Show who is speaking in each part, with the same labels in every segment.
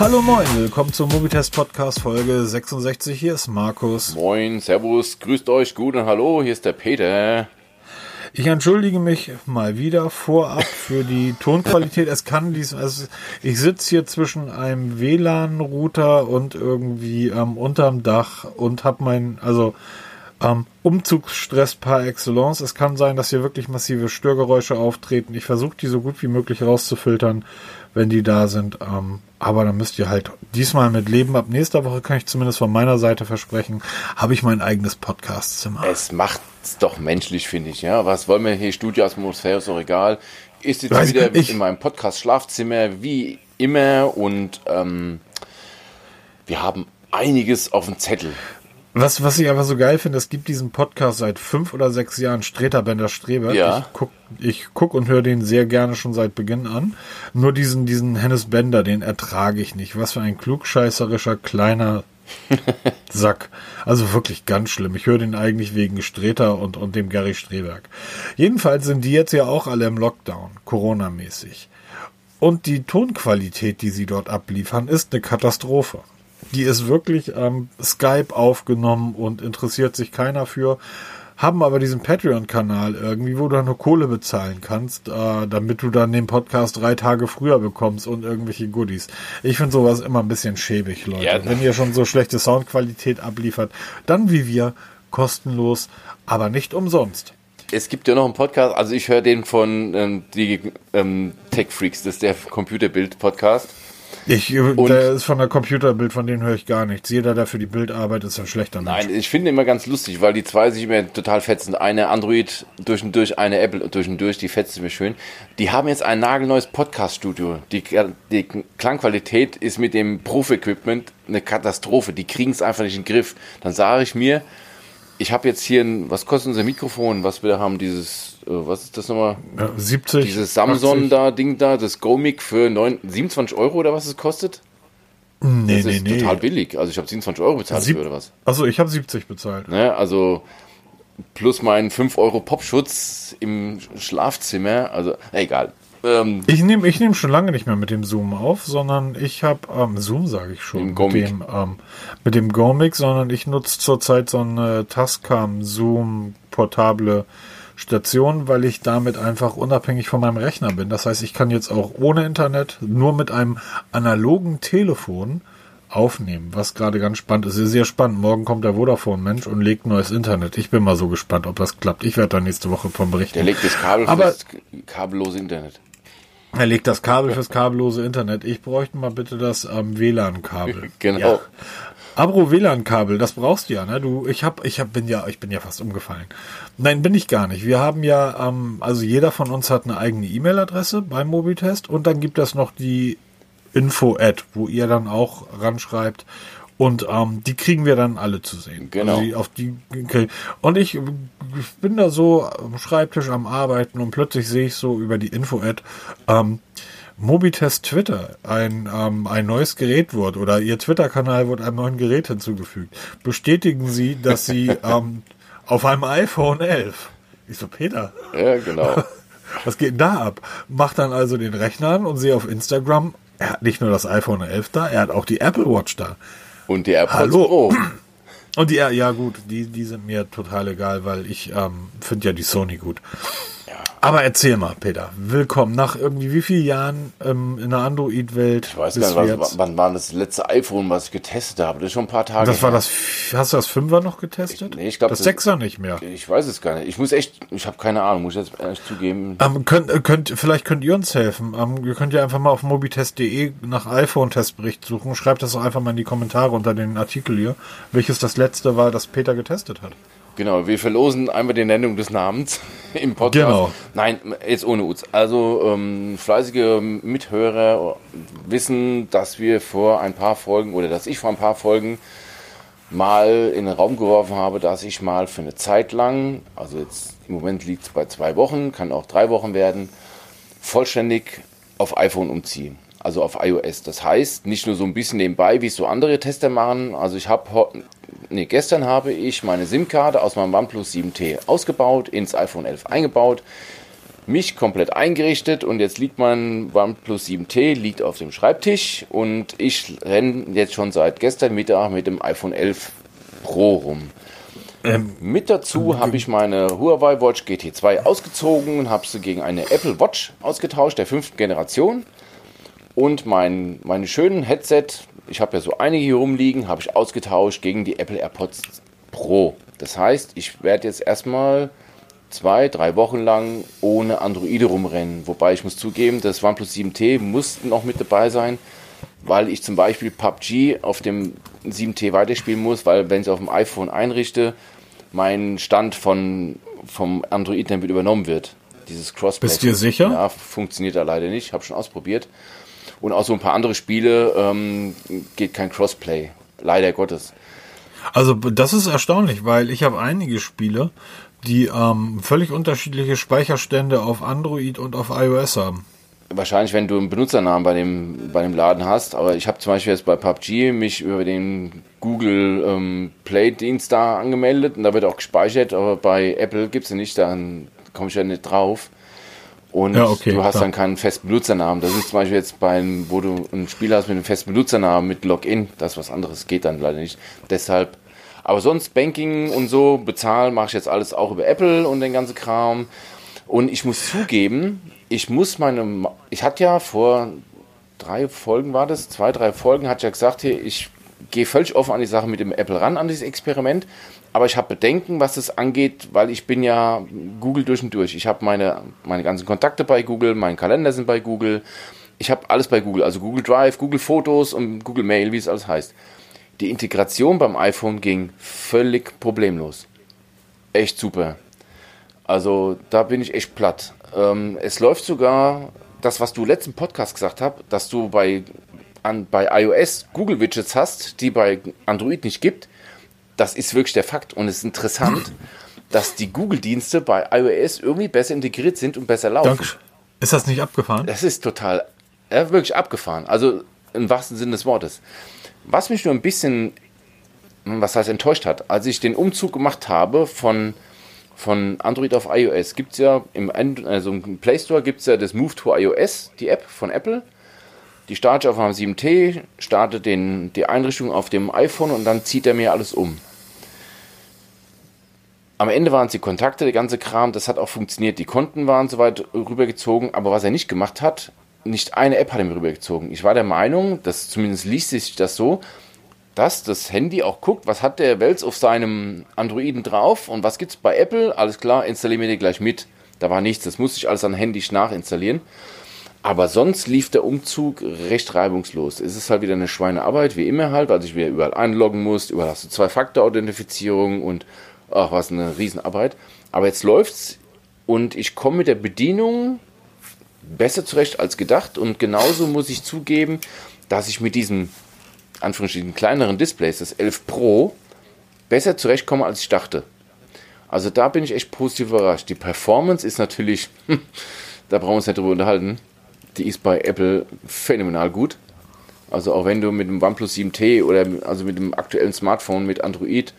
Speaker 1: Hallo moin, willkommen zum Mobitest Podcast Folge 66. Hier ist Markus.
Speaker 2: Moin, Servus, grüßt euch, gut und hallo, hier ist der Peter.
Speaker 1: Ich entschuldige mich mal wieder vorab für die Tonqualität. Es kann dies, also ich sitze hier zwischen einem WLAN-Router und irgendwie ähm, unterm Dach und habe mein, also ähm, Umzugsstress par excellence. Es kann sein, dass hier wirklich massive Störgeräusche auftreten. Ich versuche die so gut wie möglich rauszufiltern, wenn die da sind. Ähm, aber dann müsst ihr halt diesmal mit leben. Ab nächster Woche kann ich zumindest von meiner Seite versprechen, habe ich mein eigenes Podcast-Zimmer.
Speaker 2: Es macht's doch menschlich, finde ich. Ja, was wollen wir hier? Studioatmosphäre ist doch egal. Ist jetzt Weiß wieder ich, in meinem Podcast-Schlafzimmer wie immer und ähm, wir haben einiges auf dem Zettel.
Speaker 1: Was, was ich aber so geil finde, es gibt diesen Podcast seit fünf oder sechs Jahren, Streter Bender Streber.
Speaker 2: Ja.
Speaker 1: Ich guck, ich guck und höre den sehr gerne schon seit Beginn an. Nur diesen, diesen Hennes Bender, den ertrage ich nicht. Was für ein klugscheißerischer kleiner Sack. Also wirklich ganz schlimm. Ich höre den eigentlich wegen Streter und, und dem Gary Streberg. Jedenfalls sind die jetzt ja auch alle im Lockdown, Corona-mäßig. Und die Tonqualität, die sie dort abliefern, ist eine Katastrophe. Die ist wirklich am ähm, Skype aufgenommen und interessiert sich keiner für. Haben aber diesen Patreon-Kanal irgendwie, wo du nur Kohle bezahlen kannst, äh, damit du dann den Podcast drei Tage früher bekommst und irgendwelche Goodies. Ich finde sowas immer ein bisschen schäbig, Leute. Ja, Wenn ihr schon so schlechte Soundqualität abliefert, dann wie wir, kostenlos, aber nicht umsonst.
Speaker 2: Es gibt ja noch einen Podcast, also ich höre den von ähm, die ähm, Tech Freaks, das ist der Computerbild-Podcast.
Speaker 1: Ich, äh, und der ist von der Computerbild, von denen höre ich gar nichts. Jeder, der für die Bild arbeitet, ist ein schlechter
Speaker 2: Mensch. Nein, ich finde immer ganz lustig, weil die zwei sich immer total fetzen. Eine Android durch und durch, eine Apple durch und durch, die fetzt mir schön. Die haben jetzt ein nagelneues Podcast-Studio. Die, die Klangqualität ist mit dem Profi-Equipment eine Katastrophe. Die kriegen es einfach nicht in den Griff. Dann sage ich mir, ich habe jetzt hier ein, was kostet unser Mikrofon, was wir da haben, dieses, äh, was ist das nochmal?
Speaker 1: Ja, 70.
Speaker 2: Dieses Samsung 80. da, Ding da, das GoMic für 9, 27 Euro oder was es kostet?
Speaker 1: Nee,
Speaker 2: das
Speaker 1: nee,
Speaker 2: ist
Speaker 1: nee.
Speaker 2: total billig. Also ich habe 27 Euro bezahlt Sieb oder was?
Speaker 1: Achso, ich habe 70 bezahlt.
Speaker 2: Ne, also plus meinen 5 Euro Popschutz im Schlafzimmer. Also, egal.
Speaker 1: Ähm, ich nehme ich nehm schon lange nicht mehr mit dem Zoom auf, sondern ich habe, ähm, Zoom sage ich schon, mit dem, ähm, mit dem Gomic, sondern ich nutze zurzeit so eine Tascam Zoom portable Station, weil ich damit einfach unabhängig von meinem Rechner bin. Das heißt, ich kann jetzt auch ohne Internet nur mit einem analogen Telefon aufnehmen, was gerade ganz spannend ist. Ist sehr spannend. Morgen kommt der Vodafone-Mensch und legt neues Internet. Ich bin mal so gespannt, ob das klappt. Ich werde da nächste Woche von berichten.
Speaker 2: Der legt das Kabel
Speaker 1: Aber,
Speaker 2: das kabellose Internet.
Speaker 1: Er legt das Kabel fürs kabellose Internet. Ich bräuchte mal bitte das ähm, WLAN-Kabel.
Speaker 2: genau. Ja.
Speaker 1: Abro WLAN-Kabel, das brauchst du ja, ne? Du, ich hab, ich hab, bin ja, ich bin ja fast umgefallen. Nein, bin ich gar nicht. Wir haben ja, ähm, also jeder von uns hat eine eigene E-Mail-Adresse beim Mobitest und dann gibt es noch die Info-Ad, wo ihr dann auch ranschreibt und ähm, die kriegen wir dann alle zu sehen.
Speaker 2: Genau. Also
Speaker 1: die, auf die, okay. Und ich, ich bin da so am Schreibtisch am Arbeiten und plötzlich sehe ich so über die Info-Ad, ähm, Mobitest Twitter, ein, ähm, ein neues Gerät wurde oder Ihr Twitter-Kanal wurde einem neuen Gerät hinzugefügt. Bestätigen Sie, dass Sie ähm, auf einem iPhone 11. Ich so, Peter.
Speaker 2: Ja, genau.
Speaker 1: Was geht denn da ab? Macht dann also den Rechner an und sehe auf Instagram, er hat nicht nur das iPhone 11 da, er hat auch die Apple Watch da.
Speaker 2: Und die AirPods
Speaker 1: Hallo.
Speaker 2: Pro.
Speaker 1: Und die, ja gut, die, die sind mir total egal, weil ich ähm, finde ja die Sony gut. Aber erzähl mal, Peter, willkommen nach irgendwie wie vielen Jahren ähm, in der Android-Welt?
Speaker 2: Ich weiß gar nicht, was, wann war das letzte iPhone, was ich getestet habe? Das ist schon ein paar Tage.
Speaker 1: Das war das, hast du das Fünfer noch getestet?
Speaker 2: Ich, nee, ich glaube.
Speaker 1: Das, das Sechser nicht mehr.
Speaker 2: Ich weiß es gar nicht. Ich muss echt, ich habe keine Ahnung, muss ich jetzt ehrlich zugeben.
Speaker 1: Ähm, könnt, äh, könnt, vielleicht könnt ihr uns helfen. Ähm, ihr könnt ja einfach mal auf mobitest.de nach iPhone-Testbericht suchen. Schreibt das doch einfach mal in die Kommentare unter den Artikel hier, welches das letzte war, das Peter getestet hat.
Speaker 2: Genau, wir verlosen einmal die Nennung des Namens im Podcast.
Speaker 1: Genau.
Speaker 2: Nein, jetzt ohne Uz. Also ähm, fleißige Mithörer wissen, dass wir vor ein paar Folgen oder dass ich vor ein paar Folgen mal in den Raum geworfen habe, dass ich mal für eine Zeit lang, also jetzt im Moment liegt es bei zwei Wochen, kann auch drei Wochen werden, vollständig auf iPhone umziehen. Also auf iOS. Das heißt, nicht nur so ein bisschen nebenbei, wie es so andere Tester machen. Also ich habe nee, gestern habe ich meine SIM-Karte aus meinem OnePlus 7T ausgebaut, ins iPhone 11 eingebaut, mich komplett eingerichtet und jetzt liegt mein OnePlus 7T liegt auf dem Schreibtisch und ich renne jetzt schon seit gestern Mittag mit dem iPhone 11 Pro rum. Ähm, mit dazu habe ich meine Huawei Watch GT2 ausgezogen und habe sie gegen eine Apple Watch ausgetauscht, der fünften Generation. Und mein, meine schönen Headset, ich habe ja so einige hier rumliegen, habe ich ausgetauscht gegen die Apple AirPods Pro. Das heißt, ich werde jetzt erstmal zwei, drei Wochen lang ohne Android rumrennen. Wobei ich muss zugeben, das OnePlus 7T muss noch mit dabei sein, weil ich zum Beispiel PUBG auf dem 7T weiterspielen muss, weil wenn ich es auf dem iPhone einrichte, mein Stand von, vom Android dann wieder übernommen wird. Dieses Crossplay.
Speaker 1: Bist du dir sicher?
Speaker 2: Ja, funktioniert da leider nicht. Habe schon ausprobiert. Und auch so ein paar andere Spiele ähm, geht kein Crossplay. Leider Gottes.
Speaker 1: Also das ist erstaunlich, weil ich habe einige Spiele, die ähm, völlig unterschiedliche Speicherstände auf Android und auf iOS haben.
Speaker 2: Wahrscheinlich, wenn du einen Benutzernamen bei dem, bei dem Laden hast, aber ich habe zum Beispiel jetzt bei PUBG mich über den Google ähm, Play-Dienst da angemeldet und da wird auch gespeichert, aber bei Apple gibt es nicht, dann komme ich ja nicht drauf. Und ja, okay, du hast klar. dann keinen festen Benutzernamen. Das ist zum Beispiel jetzt beim, wo du ein Spiel hast mit einem festen Benutzernamen, mit Login, das was anderes, geht dann leider nicht. Deshalb aber sonst Banking und so, bezahlen mache ich jetzt alles auch über Apple und den ganzen Kram. Und ich muss zugeben, ich muss meine, ich hatte ja vor drei Folgen war das, zwei, drei Folgen, hat ja gesagt, hier, ich gehe völlig offen an die Sache mit dem Apple ran, an dieses Experiment. Aber ich habe Bedenken, was es angeht, weil ich bin ja Google durch und durch. Ich habe meine, meine ganzen Kontakte bei Google, mein Kalender sind bei Google. Ich habe alles bei Google, also Google Drive, Google Fotos und Google Mail, wie es alles heißt. Die Integration beim iPhone ging völlig problemlos. Echt super. Also da bin ich echt platt. Ähm, es läuft sogar das, was du letzten Podcast gesagt hast, dass du bei, an, bei iOS Google Widgets hast, die bei Android nicht gibt. Das ist wirklich der Fakt und es ist interessant, dass die Google-Dienste bei iOS irgendwie besser integriert sind und besser laufen. Danke.
Speaker 1: Ist das nicht abgefahren?
Speaker 2: Das ist total, ja, wirklich abgefahren. Also im wahrsten Sinne des Wortes. Was mich nur ein bisschen, was heißt enttäuscht hat, als ich den Umzug gemacht habe von, von Android auf iOS, gibt es ja im, also im Play Store gibt es ja das Move to iOS, die App von Apple. Die starte auf einem 7T, starte den, die Einrichtung auf dem iPhone und dann zieht er mir alles um. Am Ende waren es die Kontakte, der ganze Kram, das hat auch funktioniert. Die Konten waren soweit rübergezogen, aber was er nicht gemacht hat, nicht eine App hat er mir rübergezogen. Ich war der Meinung, dass zumindest liest sich das so, dass das Handy auch guckt, was hat der Wels auf seinem Androiden drauf und was gibt es bei Apple. Alles klar, installiere mir den gleich mit. Da war nichts, das musste ich alles an Handy nachinstallieren. Aber sonst lief der Umzug recht reibungslos. Es ist halt wieder eine Schweinearbeit, wie immer halt, weil ich wieder überall einloggen muss. Überall hast du Zwei-Faktor-Authentifizierung und ach, was eine Riesenarbeit. Aber jetzt läuft's und ich komme mit der Bedienung besser zurecht als gedacht und genauso muss ich zugeben, dass ich mit diesem Anführungsstrichen kleineren Displays, das 11 Pro, besser zurechtkomme als ich dachte. Also da bin ich echt positiv überrascht. Die Performance ist natürlich, da brauchen wir uns nicht drüber unterhalten, die ist bei Apple phänomenal gut. Also auch wenn du mit dem OnePlus 7T oder also mit dem aktuellen Smartphone mit Android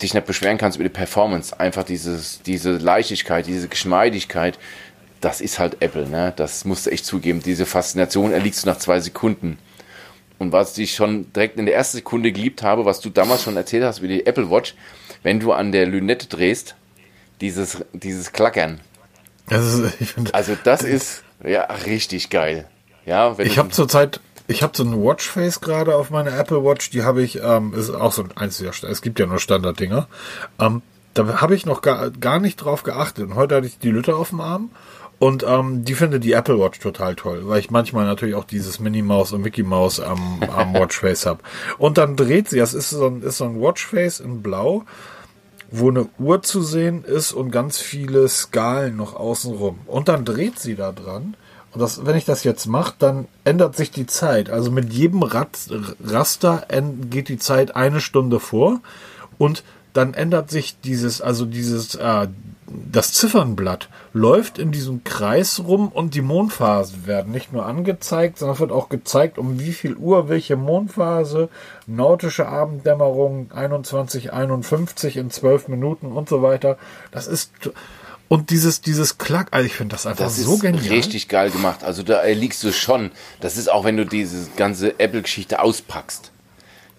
Speaker 2: dich nicht beschweren kannst über die Performance, einfach dieses, diese Leichtigkeit, diese Geschmeidigkeit, das ist halt Apple, ne? Das musst du echt zugeben. Diese Faszination erliegst du nach zwei Sekunden. Und was ich schon direkt in der ersten Sekunde geliebt habe, was du damals schon erzählt hast wie die Apple Watch, wenn du an der Lünette drehst, dieses, dieses Klackern. Das ist, also das ist ja richtig geil. Ja,
Speaker 1: ich habe zurzeit, ich habe so ein Watchface gerade auf meiner Apple Watch, die habe ich, ähm, ist auch so ein einziger, es gibt ja nur Standarddinger. Ähm, da habe ich noch gar, gar nicht drauf geachtet. Und heute hatte ich die Lütte auf dem Arm und ähm, die finde die Apple Watch total toll, weil ich manchmal natürlich auch dieses Minnie Maus und Mickey Maus am, am Watchface habe. Und dann dreht sie, das ist so ein, ist so ein Watchface in Blau, wo eine Uhr zu sehen ist und ganz viele Skalen noch außenrum. Und dann dreht sie da dran. Und das, wenn ich das jetzt mache, dann ändert sich die Zeit. Also mit jedem Raster geht die Zeit eine Stunde vor. Und dann ändert sich dieses, also dieses, äh, das Ziffernblatt läuft in diesem Kreis rum und die Mondphasen werden nicht nur angezeigt, sondern wird auch gezeigt, um wie viel Uhr welche Mondphase, nautische Abenddämmerung 21:51 in 12 Minuten und so weiter. Das ist Und dieses, dieses Klack, also ich finde das einfach
Speaker 2: Das
Speaker 1: so
Speaker 2: ist
Speaker 1: genial.
Speaker 2: richtig geil gemacht. Also da liegst du schon. Das ist auch, wenn du diese ganze Apple-Geschichte auspackst.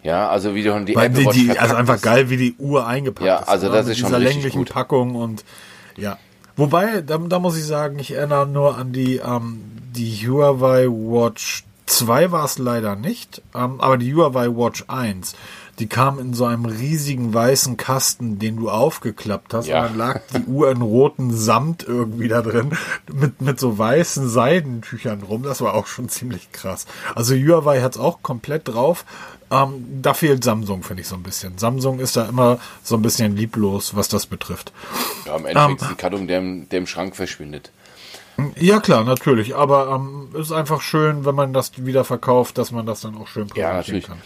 Speaker 2: Ja, also wie du die
Speaker 1: Weil
Speaker 2: Apple
Speaker 1: die,
Speaker 2: Watch
Speaker 1: die, also
Speaker 2: verpackt
Speaker 1: einfach
Speaker 2: ist.
Speaker 1: geil, wie die Uhr eingepackt
Speaker 2: Ja,
Speaker 1: ist.
Speaker 2: also
Speaker 1: oder?
Speaker 2: das
Speaker 1: Mit
Speaker 2: ist schon
Speaker 1: dieser
Speaker 2: richtig
Speaker 1: länglichen
Speaker 2: gut.
Speaker 1: Packung und ja. Wobei, da, da muss ich sagen, ich erinnere nur an die, ähm, die Huawei Watch 2 war es leider nicht, ähm, aber die Huawei Watch 1, die kam in so einem riesigen weißen Kasten, den du aufgeklappt hast
Speaker 2: Ja.
Speaker 1: und dann lag die Uhr in roten Samt irgendwie da drin mit, mit so weißen Seidentüchern rum. Das war auch schon ziemlich krass. Also Huawei hat's auch komplett drauf. Ähm, da fehlt Samsung, finde ich so ein bisschen. Samsung ist da immer so ein bisschen lieblos, was das betrifft.
Speaker 2: Ja, im Endeffekt
Speaker 1: Ähm,
Speaker 2: ist die Karton, der, im- der im Schrank verschwindet.
Speaker 1: Ja klar, natürlich. Aber ähm, ist einfach schön, wenn man das wieder verkauft, dass man das dann auch schön
Speaker 2: Ja,
Speaker 1: präsentieren
Speaker 2: natürlich.
Speaker 1: kann.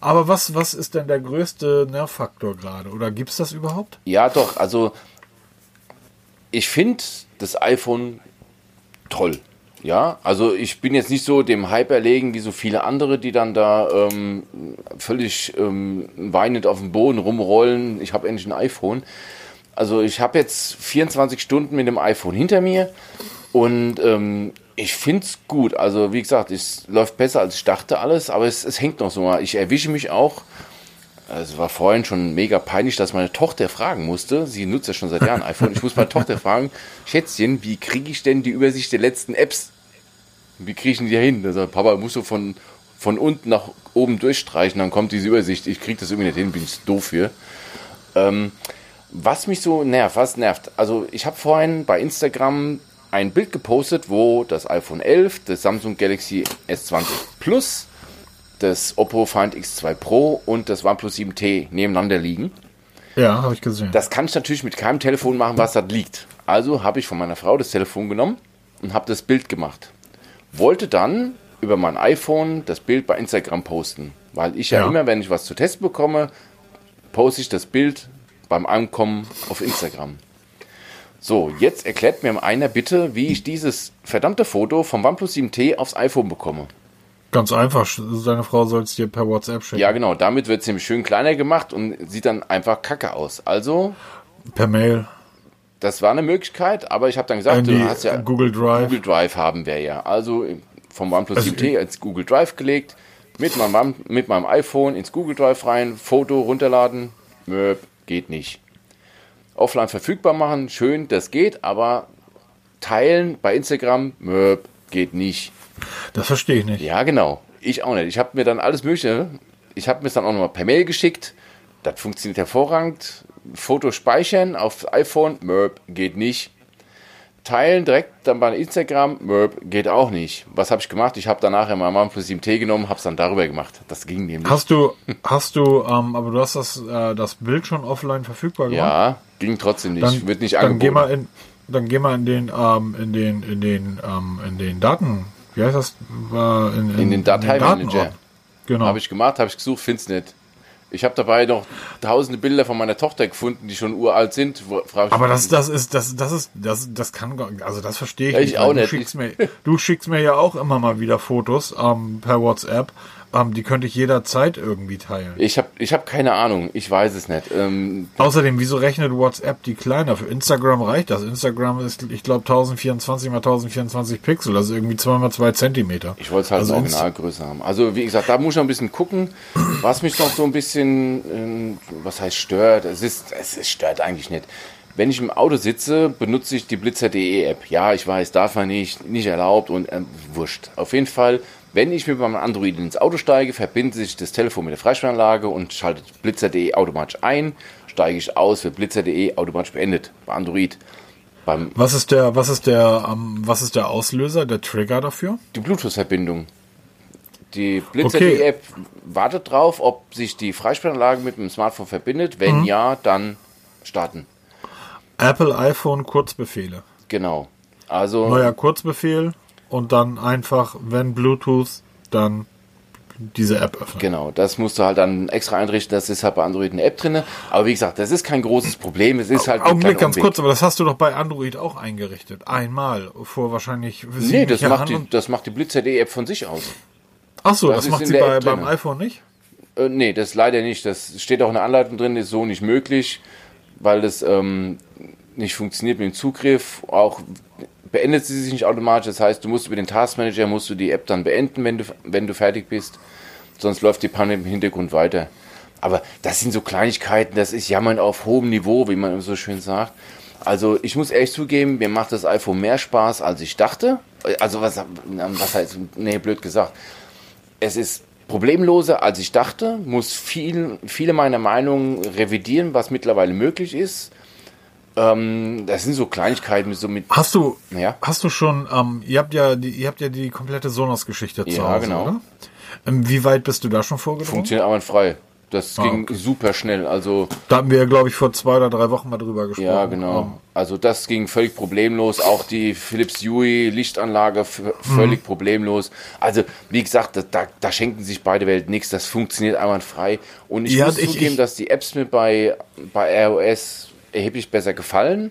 Speaker 1: Aber was, was ist denn der größte Nervfaktor gerade? Oder gibt's das überhaupt?
Speaker 2: Ja, doch, also ich finde das iPhone toll. Ja, also ich bin jetzt nicht so dem Hype erlegen wie so viele andere, die dann da ähm, völlig ähm, weinend auf dem Boden rumrollen. Ich habe endlich ein iPhone. Also ich habe jetzt 24 Stunden mit dem iPhone hinter mir und ähm, ich finde es gut. Also wie gesagt, es läuft besser als ich dachte alles, aber es, es hängt noch so mal. Ich erwische mich auch. Also es war vorhin schon mega peinlich, dass meine Tochter fragen musste. Sie nutzt ja schon seit Jahren iPhone. Ich muss meine Tochter fragen, Schätzchen, wie kriege ich denn die Übersicht der letzten Apps? Wie kriege ich denn die da hin? Da sagt Papa, musst du von, von unten nach oben durchstreichen, dann kommt diese Übersicht. Ich kriege das irgendwie nicht hin, bin ich doof für. Ähm, was mich so nervt, was nervt, also ich habe vorhin bei Instagram ein Bild gepostet, wo das iPhone 11, das Samsung Galaxy S20 Plus, das Oppo Find X2 Pro und das OnePlus 7T nebeneinander liegen.
Speaker 1: Ja, habe ich gesehen.
Speaker 2: Das kann ich natürlich mit keinem Telefon machen, was da liegt. Also habe ich von meiner Frau das Telefon genommen und habe das Bild gemacht. Wollte dann über mein iPhone das Bild bei Instagram posten, weil ich ja,
Speaker 1: Ja.
Speaker 2: immer, wenn ich was zu testen bekomme, poste ich das Bild beim Ankommen auf Instagram. So, jetzt erklärt mir einer bitte, wie ich dieses verdammte Foto vom OnePlus 7T aufs iPhone bekomme.
Speaker 1: Ganz einfach, deine Frau soll es dir per WhatsApp schicken.
Speaker 2: Ja, genau, damit wird es nämlich schön kleiner gemacht und sieht dann einfach kacke aus. Also,
Speaker 1: Per Mail.
Speaker 2: das war eine Möglichkeit, aber ich habe dann gesagt,
Speaker 1: In
Speaker 2: du hast ja
Speaker 1: Google Drive.
Speaker 2: Google Drive haben wir ja. Also vom OnePlus
Speaker 1: Also
Speaker 2: 7T ins Google Drive gelegt, mit meinem, mit meinem iPhone ins Google Drive rein, Foto runterladen, Möp, geht nicht. Offline verfügbar machen, schön, das geht, aber teilen bei Instagram, Möp, geht nicht.
Speaker 1: Das verstehe ich nicht.
Speaker 2: Ja, genau. Ich auch nicht. Ich habe mir dann alles Mögliche, ich habe mir es dann auch nochmal per Mail geschickt. Das funktioniert hervorragend. Foto speichern aufs iPhone, Möp, geht nicht. Teilen direkt dann bei Instagram, Möp, geht auch nicht. Was habe ich gemacht? Ich habe danach mein OnePlus 7T genommen, habe es dann darüber gemacht. Das ging nämlich.
Speaker 1: Hast du, hast du, ähm, aber du hast das, äh, das Bild schon offline verfügbar gemacht?
Speaker 2: ja, ging trotzdem nicht.
Speaker 1: dann,
Speaker 2: Wird nicht
Speaker 1: dann
Speaker 2: angeboten.
Speaker 1: geh mal in, dann geh mal in den, ähm, in den, in den, ähm, in den Daten, wie heißt das? Äh, in,
Speaker 2: In den Dateimanager.
Speaker 1: Genau.
Speaker 2: Habe ich gemacht, habe ich gesucht, find's nicht. Ich habe dabei noch tausende Bilder von meiner Tochter gefunden, die schon uralt sind.
Speaker 1: Aber das, das ist, das, das ist, das, das kann, also das verstehe ich,
Speaker 2: Ich
Speaker 1: nicht.
Speaker 2: auch
Speaker 1: weil
Speaker 2: nicht.
Speaker 1: Du schickst, mir, du schickst mir ja auch immer mal wieder Fotos ähm, per WhatsApp. Ähm, die könnte ich jederzeit irgendwie teilen.
Speaker 2: Ich habe ich hab keine Ahnung, ich weiß es nicht. Ähm,
Speaker 1: Außerdem, wieso rechnet WhatsApp die kleiner? Für Instagram reicht das. Instagram ist, ich glaube, 1024 mal 1024 Pixel. Das ist irgendwie 2 mal 2 Zentimeter.
Speaker 2: ich wollte es halt
Speaker 1: Also
Speaker 2: also Originalgröße haben. Also wie gesagt, da muss ich noch ein bisschen gucken, was mich noch so ein bisschen, ähm, was heißt stört. Es ist, es ist stört eigentlich nicht. Wenn ich im Auto sitze, benutze ich die Blitzer.de App. Ja, ich weiß, darf man nicht, nicht erlaubt und ähm, wurscht. Auf jeden Fall, wenn ich mit meinem Android ins Auto steige, verbindet sich das Telefon mit der Freisprechanlage und schaltet Blitzer.de automatisch ein. Steige ich aus, wird Blitzer.de automatisch beendet bei Android. Beim
Speaker 1: Was ist der, was ist der, ähm, was ist der Auslöser, der Trigger dafür?
Speaker 2: die Bluetooth-Verbindung. Die Blitzer.de
Speaker 1: Okay.
Speaker 2: App wartet drauf, ob sich die Freisprechanlage mit dem Smartphone verbindet. Wenn ja, dann starten.
Speaker 1: Apple iPhone Kurzbefehle.
Speaker 2: Genau. Also
Speaker 1: Neuer Kurzbefehl und dann einfach, wenn Bluetooth, dann diese App öffnen.
Speaker 2: genau, das musst du halt dann extra einrichten. Das ist halt bei Android eine App drin. Aber wie gesagt, das ist kein großes Problem. Es ist halt
Speaker 1: Augenblick, ganz
Speaker 2: Umweg.
Speaker 1: kurz, aber das hast du doch bei Android auch eingerichtet. Einmal, vor wahrscheinlich
Speaker 2: Nee, das
Speaker 1: Jahren
Speaker 2: macht, die, das macht die Blitzer.de App von sich aus.
Speaker 1: Ach so,
Speaker 2: das
Speaker 1: das, macht sie bei, beim iPhone nicht?
Speaker 2: Äh, nee, das leider nicht. Das steht auch in der Anleitung drin, ist so nicht möglich, weil das ähm, nicht funktioniert mit dem Zugriff, auch beendet sie sich nicht automatisch. Das heißt, du musst über den Taskmanager musst du die App dann beenden, wenn du, wenn du fertig bist. Sonst läuft die Panne im Hintergrund weiter. Aber das sind so Kleinigkeiten, das ist Jammern auf hohem Niveau, wie man so schön sagt. Also ich muss ehrlich zugeben, mir macht das iPhone mehr Spaß, als ich dachte. Also was, was heißt, nee, blöd gesagt. Es ist problemloser, als ich dachte, muss viel, viele meiner Meinungen revidieren, was mittlerweile möglich ist. Ähm, das sind so Kleinigkeiten, so mit.
Speaker 1: Hast du, ja? hast du schon, ähm, ihr habt ja die, ihr habt ja die komplette Sonos-Geschichte zu
Speaker 2: ja, Hause, genau. oder?
Speaker 1: Ähm, wie weit bist du da schon vorgedrungen?
Speaker 2: Funktioniert einwandfrei. Das ah, ging okay. super schnell. Also
Speaker 1: da hatten wir, glaube ich, vor zwei oder drei Wochen mal drüber gesprochen.
Speaker 2: Ja, genau. Also das ging völlig problemlos. Auch die Philips Hue Lichtanlage völlig mhm. problemlos. Also wie gesagt, da, da, schenken sich beide Welten nichts. Das funktioniert einwandfrei. Und ich ja, muss ich, zugeben, ich, dass die Apps mir bei, bei iOS erheblich besser gefallen.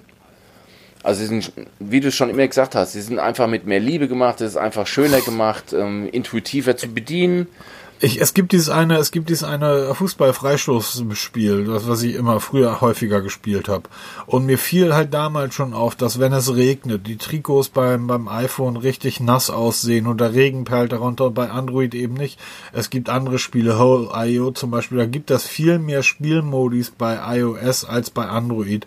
Speaker 2: Also sie sind, wie du schon immer gesagt hast, sie sind einfach mit mehr Liebe gemacht, es ist einfach schöner gemacht, ähm, intuitiver zu bedienen.
Speaker 1: Ich, es gibt dieses eine, es gibt dieses eine Fußball-Freistoßspiel, das was ich immer früher häufiger gespielt habe. Und mir fiel halt damals schon auf, dass wenn es regnet, die Trikots beim beim iPhone richtig nass aussehen und der Regen perlt darunter und bei Android eben nicht. Es gibt andere Spiele, Whole.io zum Beispiel, da gibt es viel mehr Spielmodis bei iOS als bei Android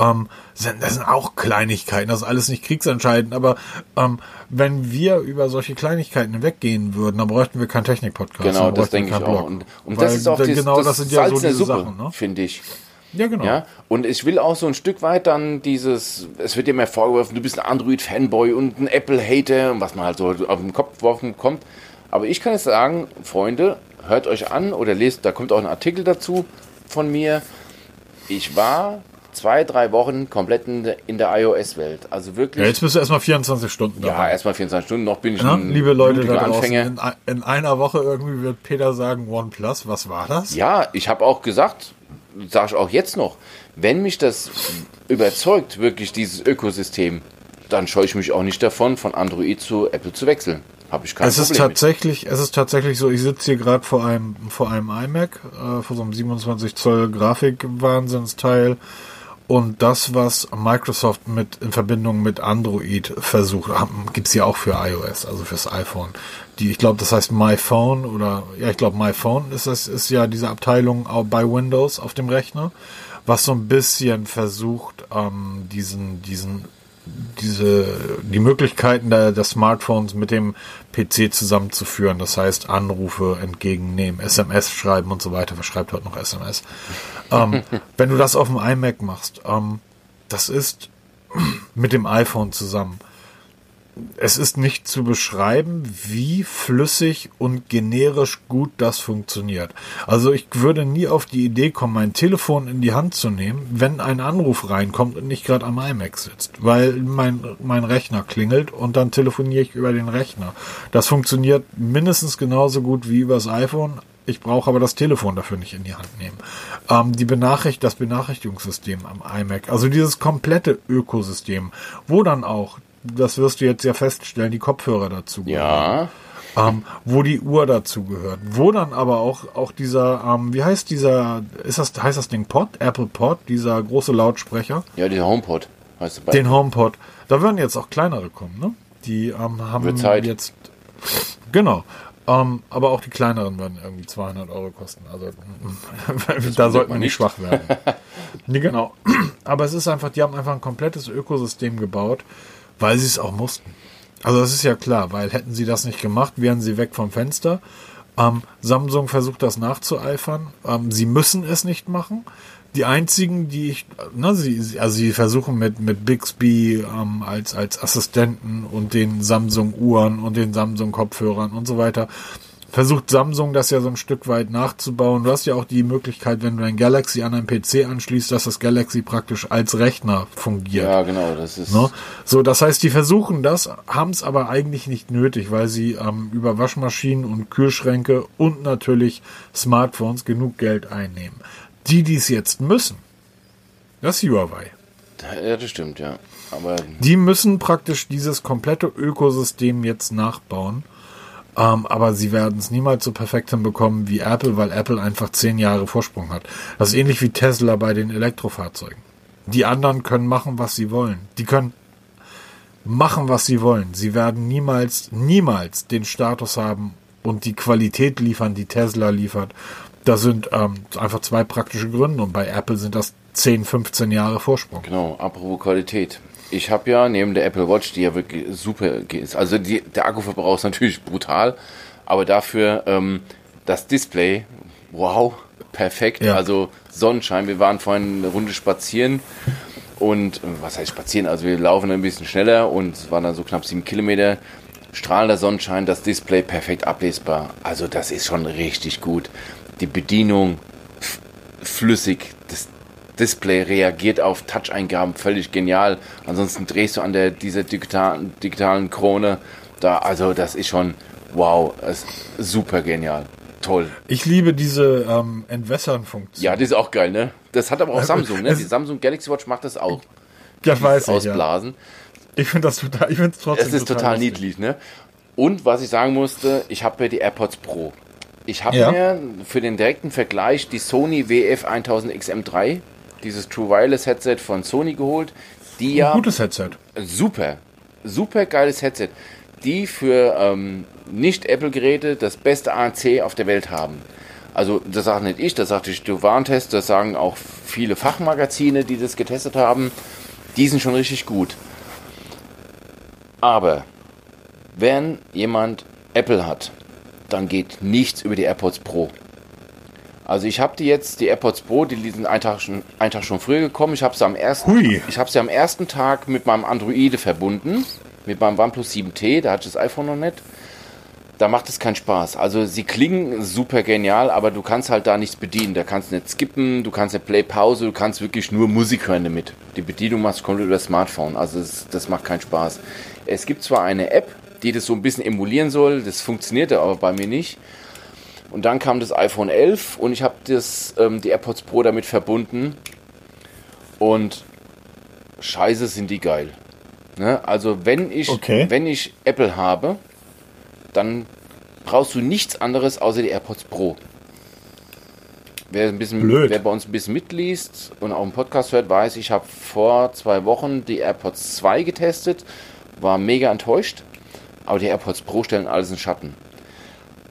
Speaker 1: ähm, sind, das sind auch Kleinigkeiten, das ist alles nicht kriegsentscheidend, aber ähm, wenn wir über solche Kleinigkeiten weggehen würden, dann bräuchten wir keinen Technik-Podcast.
Speaker 2: Genau, das denke ich auch. Und, und das ist auch
Speaker 1: dieses, genau, das, das sind ja so diese
Speaker 2: Suppe, Sachen, ne? finde ich. Ja, genau. Ja? Und ich will auch so ein Stück weit dann dieses, es wird dir mehr vorgeworfen, du bist ein Android-Fanboy und ein Apple-Hater, was man halt so auf den Kopf geworfen kommt. Aber ich kann jetzt sagen, Freunde, hört euch an oder lest, da kommt auch ein Artikel dazu von mir. Ich war zwei, drei Wochen komplett in der, in der iOS-Welt. Also wirklich.
Speaker 1: Ja, jetzt bist du erstmal 24 Stunden
Speaker 2: dabei. Ja, erstmal 24 Stunden. Noch bin ich
Speaker 1: ja, ein liebe Leute da draußen, Anfänger. In, in, einer Woche irgendwie wird Peter sagen OnePlus. Was war das?
Speaker 2: Ja, ich habe auch gesagt, sage ich auch jetzt noch, wenn mich das überzeugt, wirklich dieses Ökosystem, dann scheue ich mich auch nicht davon, von Android zu Apple zu wechseln. Habe ich kein
Speaker 1: es Problem ist tatsächlich, mit. es ist tatsächlich so. Ich sitze hier gerade vor einem vor einem iMac, äh, vor so einem 27 Zoll Grafik-Wahnsinnsteil. Und das, was Microsoft mit in Verbindung mit Android versucht, gibt's ja auch für iOS, also fürs iPhone. Die, ich glaube, das heißt MyPhone oder ja, ich glaube MyPhone ist das ist ja diese Abteilung auch bei Windows auf dem Rechner, was so ein bisschen versucht, ähm, diesen diesen diese, die Möglichkeiten der, der Smartphones mit dem PC zusammenzuführen. Das heißt, Anrufe entgegennehmen, SMS schreiben und so weiter. Wer schreibt heute noch SMS? ähm, wenn du das auf dem iMac machst, ähm, das ist mit dem iPhone zusammen es ist nicht zu beschreiben, wie flüssig und generisch gut das funktioniert. Also ich würde nie auf die Idee kommen, mein Telefon in die Hand zu nehmen, wenn ein Anruf reinkommt und nicht gerade am iMac sitzt, weil mein, mein Rechner klingelt und dann telefoniere ich über den Rechner. Das funktioniert mindestens genauso gut wie übers iPhone. Ich brauche aber das Telefon dafür nicht in die Hand nehmen. Ähm, die Benachricht das Benachrichtigungssystem am iMac, also dieses komplette Ökosystem, wo dann auch das wirst du jetzt ja feststellen, die Kopfhörer dazu
Speaker 2: Ja.
Speaker 1: Ähm, wo die Uhr dazu gehört. Wo dann aber auch, auch dieser, ähm, wie heißt dieser, ist das, heißt das Ding Pod? Apple Pod, dieser große Lautsprecher?
Speaker 2: Ja, dieser HomePod
Speaker 1: heißt du bei Den HomePod. Da werden jetzt auch kleinere kommen, ne? Die ähm, haben
Speaker 2: Wird Zeit.
Speaker 1: jetzt, genau. Ähm, aber auch die kleineren werden irgendwie 200 Euro kosten. Also da sollte man nicht schwach werden. nee, genau. Aber es ist einfach, die haben einfach ein komplettes Ökosystem gebaut, weil sie es auch mussten. Also das ist ja klar, weil hätten sie das nicht gemacht, wären sie weg vom Fenster. Ähm, Samsung versucht das nachzueifern. Ähm, sie müssen es nicht machen. Die einzigen, die ich, ne, sie, also sie versuchen mit, mit Bixby ähm, als, als Assistenten und den Samsung-Uhren und den Samsung-Kopfhörern und so weiter versucht Samsung das ja so ein Stück weit nachzubauen. Du hast ja auch die Möglichkeit, wenn du ein Galaxy an einen PC anschließt, dass das Galaxy praktisch als Rechner fungiert.
Speaker 2: Ja, genau, das ist.
Speaker 1: Ne? So, das heißt, die versuchen das, haben es aber eigentlich nicht nötig, weil sie ähm, über Waschmaschinen und Kühlschränke und natürlich Smartphones genug Geld einnehmen. Die, die es jetzt müssen, das ist Huawei.
Speaker 2: Ja, das stimmt, ja. Aber
Speaker 1: die müssen praktisch dieses komplette Ökosystem jetzt nachbauen. Ähm, aber sie werden es niemals so perfekt hinbekommen wie Apple, weil Apple einfach zehn Jahre Vorsprung hat. Das ist ähnlich wie Tesla bei den Elektrofahrzeugen. Die anderen können machen, was sie wollen. Die können machen, was sie wollen. Sie werden niemals, niemals den Status haben und die Qualität liefern, die Tesla liefert. Da sind ähm, einfach zwei praktische Gründe und bei Apple sind das 10, 15 Jahre Vorsprung.
Speaker 2: Genau, apropos Qualität. Ich habe ja neben der Apple Watch, die ja wirklich super ist, also die, der Akkuverbrauch ist natürlich brutal, aber dafür ähm, das Display, wow, perfekt. Ja. Also Sonnenschein, wir waren vorhin eine Runde spazieren und was heißt spazieren? Also wir laufen ein bisschen schneller und es waren dann so knapp sieben Kilometer. Strahlender Sonnenschein, das Display perfekt ablesbar. Also das ist schon richtig gut. Die Bedienung flüssig, das Display reagiert auf Touch-Eingaben völlig genial. Ansonsten drehst du an der dieser digitalen, digitalen Krone da, also das ist schon wow, ist super genial. Toll.
Speaker 1: Ich liebe diese ähm, Entwässern-Funktion.
Speaker 2: Ja, die ist auch geil, ne? Das hat aber auch Samsung, ne? Die Samsung Galaxy Watch macht das auch.
Speaker 1: Das weiß ich,
Speaker 2: Ausblasen.
Speaker 1: Ja. Ich finde das total, ich finde es trotzdem
Speaker 2: Es ist total, total niedlich, ne? Und was ich sagen musste, ich habe ja die AirPods Pro. Ich habe ja. mir für den direkten Vergleich die Sony WF 1000 XM3, dieses True Wireless Headset von Sony geholt. Die ja.
Speaker 1: Ein gutes Headset.
Speaker 2: Super. Super geiles Headset. Die für ähm, nicht-Apple-Geräte das beste ANC auf der Welt haben. Also das sage nicht ich, das sagt die Warntest, das sagen auch viele Fachmagazine, die das getestet haben. Die sind schon richtig gut. Aber wenn jemand Apple hat, dann geht nichts über die AirPods Pro. Also ich habe die jetzt, die AirPods Pro, die sind einen Tag schon, einen Tag schon früher gekommen. Ich habe sie am ersten, Hui. ich habe sie am ersten Tag mit meinem Android verbunden, mit meinem OnePlus 7T. Da hatte ich das iPhone noch nicht da macht es keinen Spaß. Also sie klingen super genial, aber du kannst halt da nichts bedienen. Da kannst du nicht skippen, du kannst nicht Play Pause, du kannst wirklich nur Musik hören damit. Die Bedienung machst du komplett über das Smartphone. Also das, das macht keinen Spaß. Es gibt zwar eine App, die das so ein bisschen emulieren soll, das funktionierte aber bei mir nicht. Und dann kam das iPhone 11 und ich habe ähm, die AirPods Pro damit verbunden. Und scheiße sind die geil. Ne? Also wenn ich, okay. wenn ich Apple habe, dann brauchst du nichts anderes außer die AirPods Pro. Wer, ein bisschen, wer bei uns ein bisschen mitliest und auch einen Podcast hört, weiß, ich habe vor zwei Wochen die AirPods 2 getestet, war mega enttäuscht, aber die AirPods Pro stellen alles in Schatten.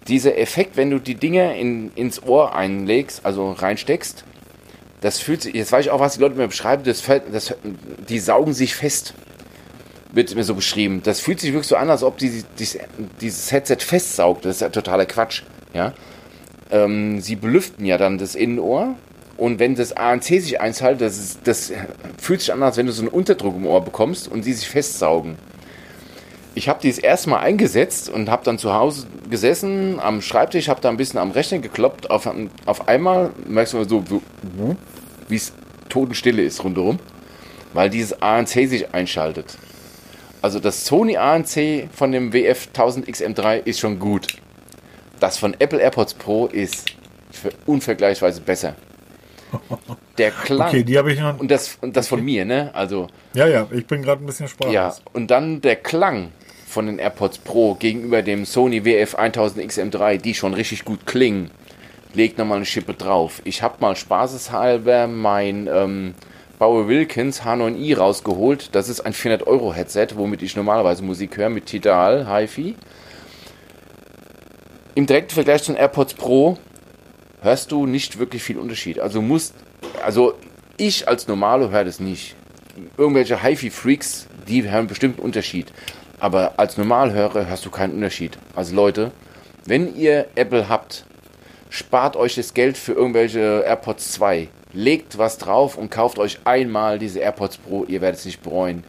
Speaker 2: Dieser Effekt, wenn du die Dinger in, ins Ohr einlegst, also reinsteckst, das fühlt sich, jetzt weiß ich auch, was die Leute mir beschreiben, das, das, die saugen sich fest wird mir so beschrieben. Das fühlt sich wirklich so an, als ob die, die, dieses Headset festsaugt. Das ist ja totaler Quatsch. Ja? Ähm, sie belüften ja dann das Innenohr. Und wenn das ANC sich einschaltet, das, ist, das fühlt sich an, als wenn du so einen Unterdruck im Ohr bekommst und die sich festsaugen. Ich habe die das erste Mal eingesetzt und habe dann zu Hause gesessen am Schreibtisch, habe da ein bisschen am Rechner gekloppt. Auf, auf einmal merkst du so, wie es totenstille ist rundherum, weil dieses ANC sich einschaltet. Also das Sony ANC von dem WF 1000 XM3 ist schon gut. Das von Apple AirPods Pro ist unvergleichsweise besser. Der Klang. Okay,
Speaker 1: die habe ich noch.
Speaker 2: Und das, und das von mir, ne? Also.
Speaker 1: Ja, ja, ich bin gerade ein bisschen sprachlos.
Speaker 2: Ja, und dann der Klang von den AirPods Pro gegenüber dem Sony WF 1000 XM3, die schon richtig gut klingen, legt nochmal eine Schippe drauf. Ich habe mal spaßeshalber mein ähm, Bauer Wilkins H9i rausgeholt. Das ist ein 400 Euro Headset, womit ich normalerweise Musik höre, mit Tidal HiFi. Im direkten Vergleich zu den AirPods Pro hörst du nicht wirklich viel Unterschied. Also musst, also ich als Normalo höre das nicht. Irgendwelche HiFi-Freaks, die hören bestimmt einen Unterschied. Aber als Normalhörer hörst du keinen Unterschied. Also Leute, wenn ihr Apple habt, spart euch das Geld für irgendwelche AirPods 2 legt was drauf und kauft euch einmal diese AirPods Pro, ihr werdet es nicht bereuen.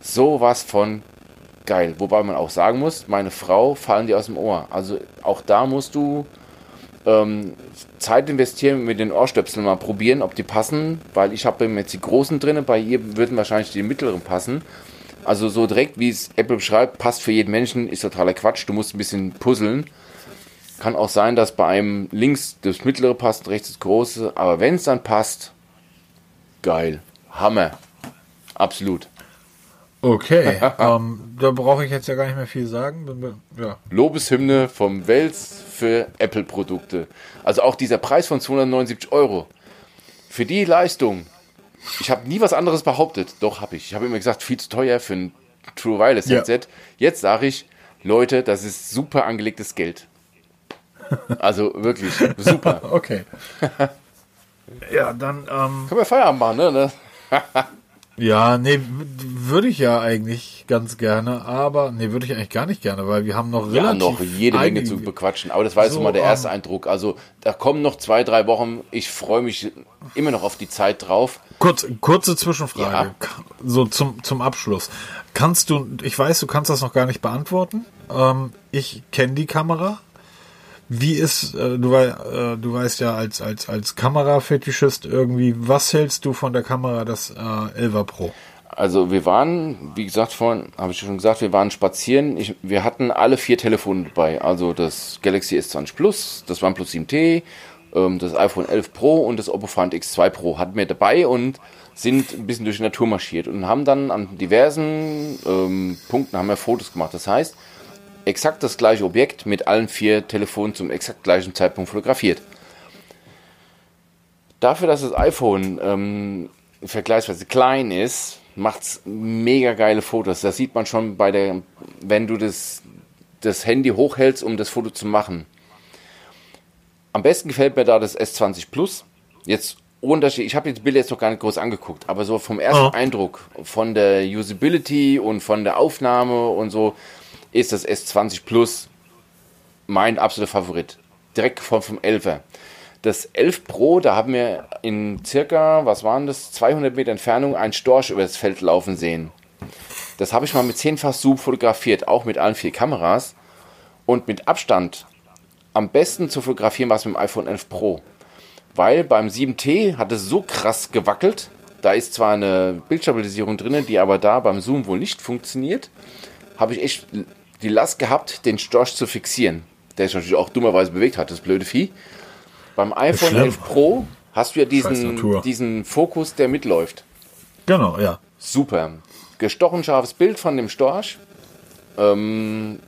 Speaker 2: Sowas von geil. Wobei man auch sagen muss, meine Frau fallen die aus dem Ohr. Also auch da musst du ähm, Zeit investieren mit den Ohrstöpseln mal probieren, ob die passen, weil ich habe jetzt die großen drin, bei ihr würden wahrscheinlich die mittleren passen. Also so direkt, wie es Apple beschreibt, passt für jeden Menschen, ist totaler Quatsch. Du musst ein bisschen puzzeln. Kann auch sein, dass bei einem links das mittlere passt, rechts das große. Aber wenn es dann passt, geil. Hammer. Absolut.
Speaker 1: Okay, ähm, da brauche ich jetzt ja gar nicht mehr viel sagen.
Speaker 2: Ja. Lobeshymne vom Wels für Apple-Produkte. Also auch dieser Preis von 279 Euro. Für die Leistung Ich habe nie was anderes behauptet. Doch, habe ich. Ich habe immer gesagt, viel zu teuer für ein True Wireless
Speaker 1: Ja.
Speaker 2: Headset. Jetzt sage ich, Leute, das ist super angelegtes Geld. Also wirklich super.
Speaker 1: Okay. ja, dann, ähm,
Speaker 2: Können wir Feierabend machen, ne?
Speaker 1: ja, nee, würde ich ja eigentlich ganz gerne, aber, nee, würde ich eigentlich gar nicht gerne, weil wir haben noch
Speaker 2: Ja,
Speaker 1: relativ
Speaker 2: noch jede Menge zu bequatschen. Aber das war jetzt
Speaker 1: So,
Speaker 2: mal der erste
Speaker 1: ähm,
Speaker 2: Eindruck. Also da kommen noch zwei, drei Wochen. Ich freue mich immer noch auf die Zeit drauf.
Speaker 1: Kurz, kurze Zwischenfrage,
Speaker 2: Ja.
Speaker 1: So zum, zum Abschluss. Kannst du, ich weiß, du kannst das noch gar nicht beantworten. Ähm, ich kenne die Kamera. Wie ist, äh, du, äh, du weißt ja als, als, als Kamerafetischist irgendwie, was hältst du von der Kamera des äh, 11er Pro?
Speaker 2: Also wir waren, wie gesagt, vorhin habe ich schon gesagt, wir waren spazieren. Ich, wir hatten alle vier Telefone dabei. Also das Galaxy S20 Plus, das OnePlus 7T, ähm, das iPhone 11 Pro und das Oppo Find X2 Pro hatten wir dabei und sind ein bisschen durch die Natur marschiert und haben dann an diversen ähm, Punkten haben wir Fotos gemacht. Das heißt, exakt das gleiche Objekt mit allen vier Telefonen zum exakt gleichen Zeitpunkt fotografiert. Dafür, dass das iPhone ähm, vergleichsweise klein ist, macht's mega geile Fotos. Das sieht man schon bei der, wenn du das, das Handy hochhältst, um das Foto zu machen. Am besten gefällt mir da das S20 Plus. Jetzt Unterschied, ich habe jetzt die Bilder jetzt noch gar nicht groß angeguckt, aber so vom ersten
Speaker 1: Oh.
Speaker 2: Eindruck, von der Usability und von der Aufnahme und so, ist das S20 Plus mein absoluter Favorit. Direkt gefolgt vom 11er. Das 11 Pro, da haben wir in circa, was waren das, 200 Meter Entfernung einen Storch über das Feld laufen sehen. Das habe ich mal mit 10-fach Zoom fotografiert, auch mit allen vier Kameras. Und mit Abstand am besten zu fotografieren war es mit dem iPhone 11 Pro. Weil beim 7T hat es so krass gewackelt. Da ist zwar eine Bildstabilisierung drin, die aber da beim Zoom wohl nicht funktioniert. Habe ich echt die Last gehabt, den Storch zu fixieren. Der sich natürlich auch dummerweise bewegt hat, das blöde Vieh. Beim iPhone
Speaker 1: schlimm.
Speaker 2: 11 Pro hast du ja diesen, diesen Fokus, der mitläuft.
Speaker 1: Genau, ja.
Speaker 2: Super. Gestochen scharfes Bild von dem Storch. Ähm,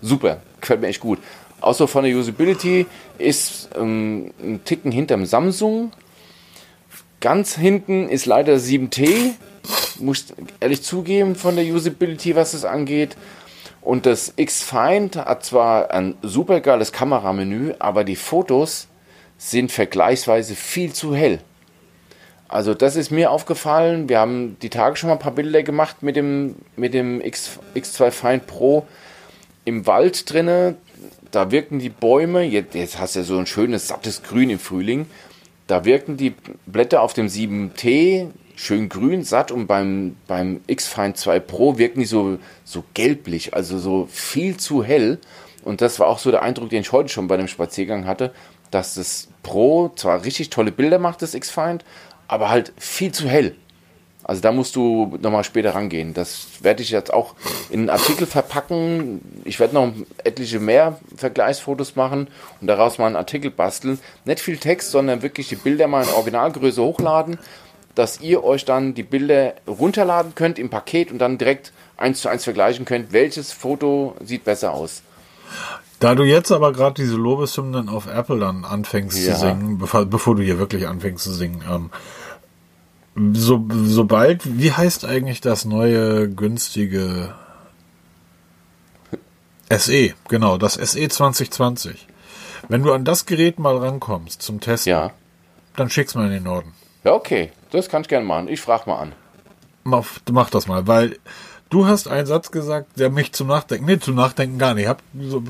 Speaker 2: super. Gefällt mir echt gut. Auch so von der Usability ist ähm, ein Ticken hinterm Samsung. Ganz hinten ist leider 7T. Muss ich ehrlich zugeben von der Usability, was es angeht. Und das X-Find hat zwar ein super geiles Kameramenü, aber die Fotos sind vergleichsweise viel zu hell. Also das ist mir aufgefallen. Wir haben die Tage schon mal ein paar Bilder gemacht mit dem, mit dem X, X2 Find Pro im Wald drinne. Da wirken die Bäume, jetzt, jetzt hast du ja so ein schönes, sattes Grün im Frühling. Da wirken die Blätter auf dem 7T schön grün, satt und beim, beim X-Find 2 Pro wirken die so, so gelblich, also so viel zu hell. Und das war auch so der Eindruck, den ich heute schon bei dem Spaziergang hatte, dass das Pro zwar richtig tolle Bilder macht, das X-Find, aber halt viel zu hell. Also da musst du nochmal später rangehen. Das werde ich jetzt auch in einen Artikel verpacken. Ich werde noch etliche mehr Vergleichsfotos machen und daraus mal einen Artikel basteln. Nicht viel Text, sondern wirklich die Bilder mal in Originalgröße hochladen, dass ihr euch dann die Bilder runterladen könnt im Paket und dann direkt eins zu eins vergleichen könnt, welches Foto sieht besser aus.
Speaker 1: Da du jetzt aber gerade diese Lobeshymnen auf Apple dann anfängst
Speaker 2: Ja.
Speaker 1: zu singen, bevor, bevor du hier wirklich anfängst zu singen, ähm, so, sobald, wie heißt eigentlich das neue günstige SE, genau, das SE 2020. Wenn du an das Gerät mal rankommst zum Testen,
Speaker 2: Ja.
Speaker 1: dann schick's mal in den Norden.
Speaker 2: Ja, okay. Das kann ich gerne machen. Ich frage mal an.
Speaker 1: Mach, mach das mal, weil du hast einen Satz gesagt, der mich zum Nachdenken, nee, zum Nachdenken gar nicht. Ich hab so,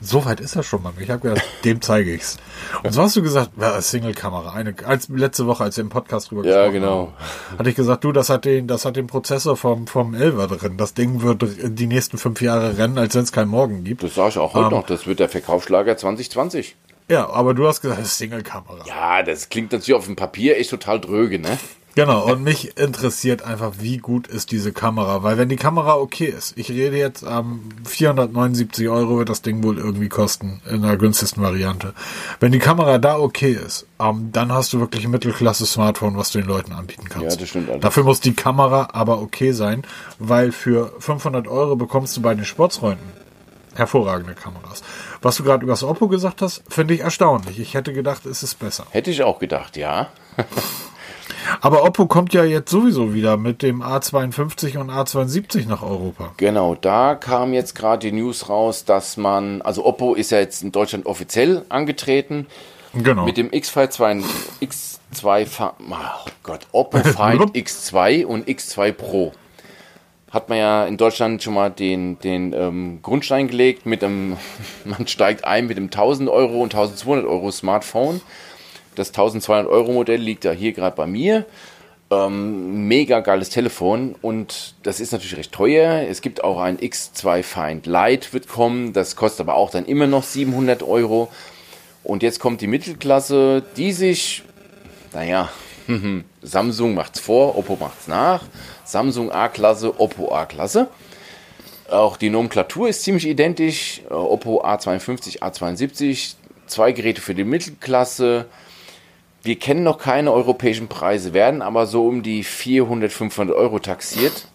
Speaker 1: so weit ist er schon, Mann. Ich habe gedacht, dem zeige ich's. Und so hast du gesagt, ja, Single-Kamera. Eine, als letzte Woche, als wir im Podcast drüber
Speaker 2: Ja,
Speaker 1: gesprochen
Speaker 2: genau.
Speaker 1: haben, hatte ich gesagt, du, das hat den, das hat den Prozessor vom, vom 11er drin. Das Ding wird die nächsten fünf Jahre rennen, als wenn es keinen Morgen gibt.
Speaker 2: Das sage ich auch heute
Speaker 1: Ähm.
Speaker 2: noch. Das wird der Verkaufsschlager 2020.
Speaker 1: Ja, aber du hast gesagt, Single-Kamera.
Speaker 2: Ja, das klingt natürlich auf dem Papier echt total dröge, ne?
Speaker 1: Genau, und mich interessiert einfach, wie gut ist diese Kamera, weil wenn die Kamera okay ist, ich rede jetzt am 479 Euro wird das Ding wohl irgendwie kosten, in der günstigsten Variante. Wenn die Kamera da okay ist, ähm, dann hast du wirklich ein Mittelklasse-Smartphone, was du den Leuten anbieten kannst.
Speaker 2: Ja, das stimmt allerdings.
Speaker 1: Dafür muss die Kamera aber okay sein, weil für 500 Euro bekommst du bei den Sportsfreunden hervorragende Kameras. Was du gerade über das Oppo gesagt hast, finde ich erstaunlich. Ich hätte gedacht, es ist besser.
Speaker 2: Hätte ich auch gedacht, ja.
Speaker 1: Aber Oppo kommt ja jetzt sowieso wieder mit dem A52 und A72 nach Europa.
Speaker 2: Genau, da kam jetzt gerade die News raus, dass man, also Oppo ist ja jetzt in Deutschland offiziell angetreten.
Speaker 1: Genau.
Speaker 2: Mit dem X2, X2, oh Gott, Oppo Find X2 und X2 Pro hat man ja in Deutschland schon mal den, den ähm, Grundstein gelegt mit einem, man steigt ein mit dem 1000 Euro und 1200 Euro Smartphone. Das 1200 Euro Modell liegt ja hier gerade bei mir. Ähm, mega geiles Telefon und das ist natürlich recht teuer. Es gibt auch ein X2 Find Lite wird kommen, das kostet aber auch dann immer noch 700 Euro. Und jetzt kommt die Mittelklasse, die sich, naja, Samsung macht's vor, Oppo macht's nach. Samsung A-Klasse, Oppo A-Klasse. Auch die Nomenklatur ist ziemlich identisch. Äh, Oppo A52, A72, zwei Geräte für die Mittelklasse. Wir kennen noch keine europäischen Preise, werden aber so um die 400, 500 Euro taxiert.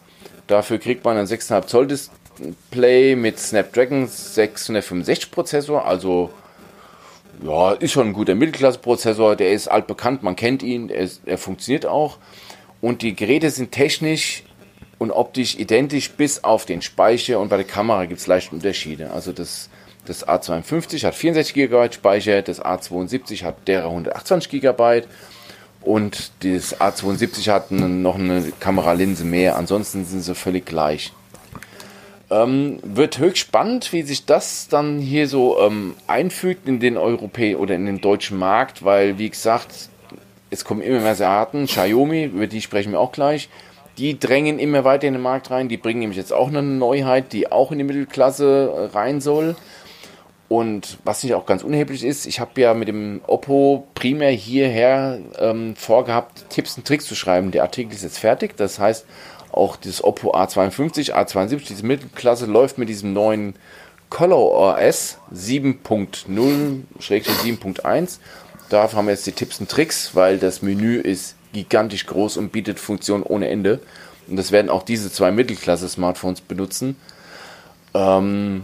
Speaker 2: Dafür kriegt man ein 6,5 Zoll Display mit Snapdragon 665 Prozessor, also ja, ist schon ein guter Mittelklasse-Prozessor, der ist altbekannt, man kennt ihn, er, er funktioniert auch. Und die Geräte sind technisch und optisch identisch, bis auf den Speicher und bei der Kamera gibt es leichte Unterschiede. Also das, das A52 hat 64 GB Speicher, das A72 hat derer 128 GB und das A72 hat noch eine Kameralinse mehr. Ansonsten sind sie völlig gleich. Ähm, wird höchst spannend, wie sich das dann hier so ähm, einfügt in den europäischen oder in den deutschen Markt, weil wie gesagt, es kommen immer mehr Arten. Xiaomi, über die sprechen wir auch gleich. Die drängen immer weiter in den Markt rein. Die bringen nämlich jetzt auch eine Neuheit, die auch in die Mittelklasse äh, rein soll. Und was nicht auch ganz unerheblich ist, ich habe ja mit dem Oppo primär hierher ähm, vorgehabt, Tipps und Tricks zu schreiben. Der Artikel ist jetzt fertig. Das heißt, auch das Oppo A52, A72, diese Mittelklasse läuft mit diesem neuen Color OS 7.0-7.1. Dafür haben wir jetzt die Tipps und Tricks, weil das Menü ist gigantisch groß und bietet Funktionen ohne Ende. Und das werden auch diese zwei Mittelklasse-Smartphones benutzen. Ähm,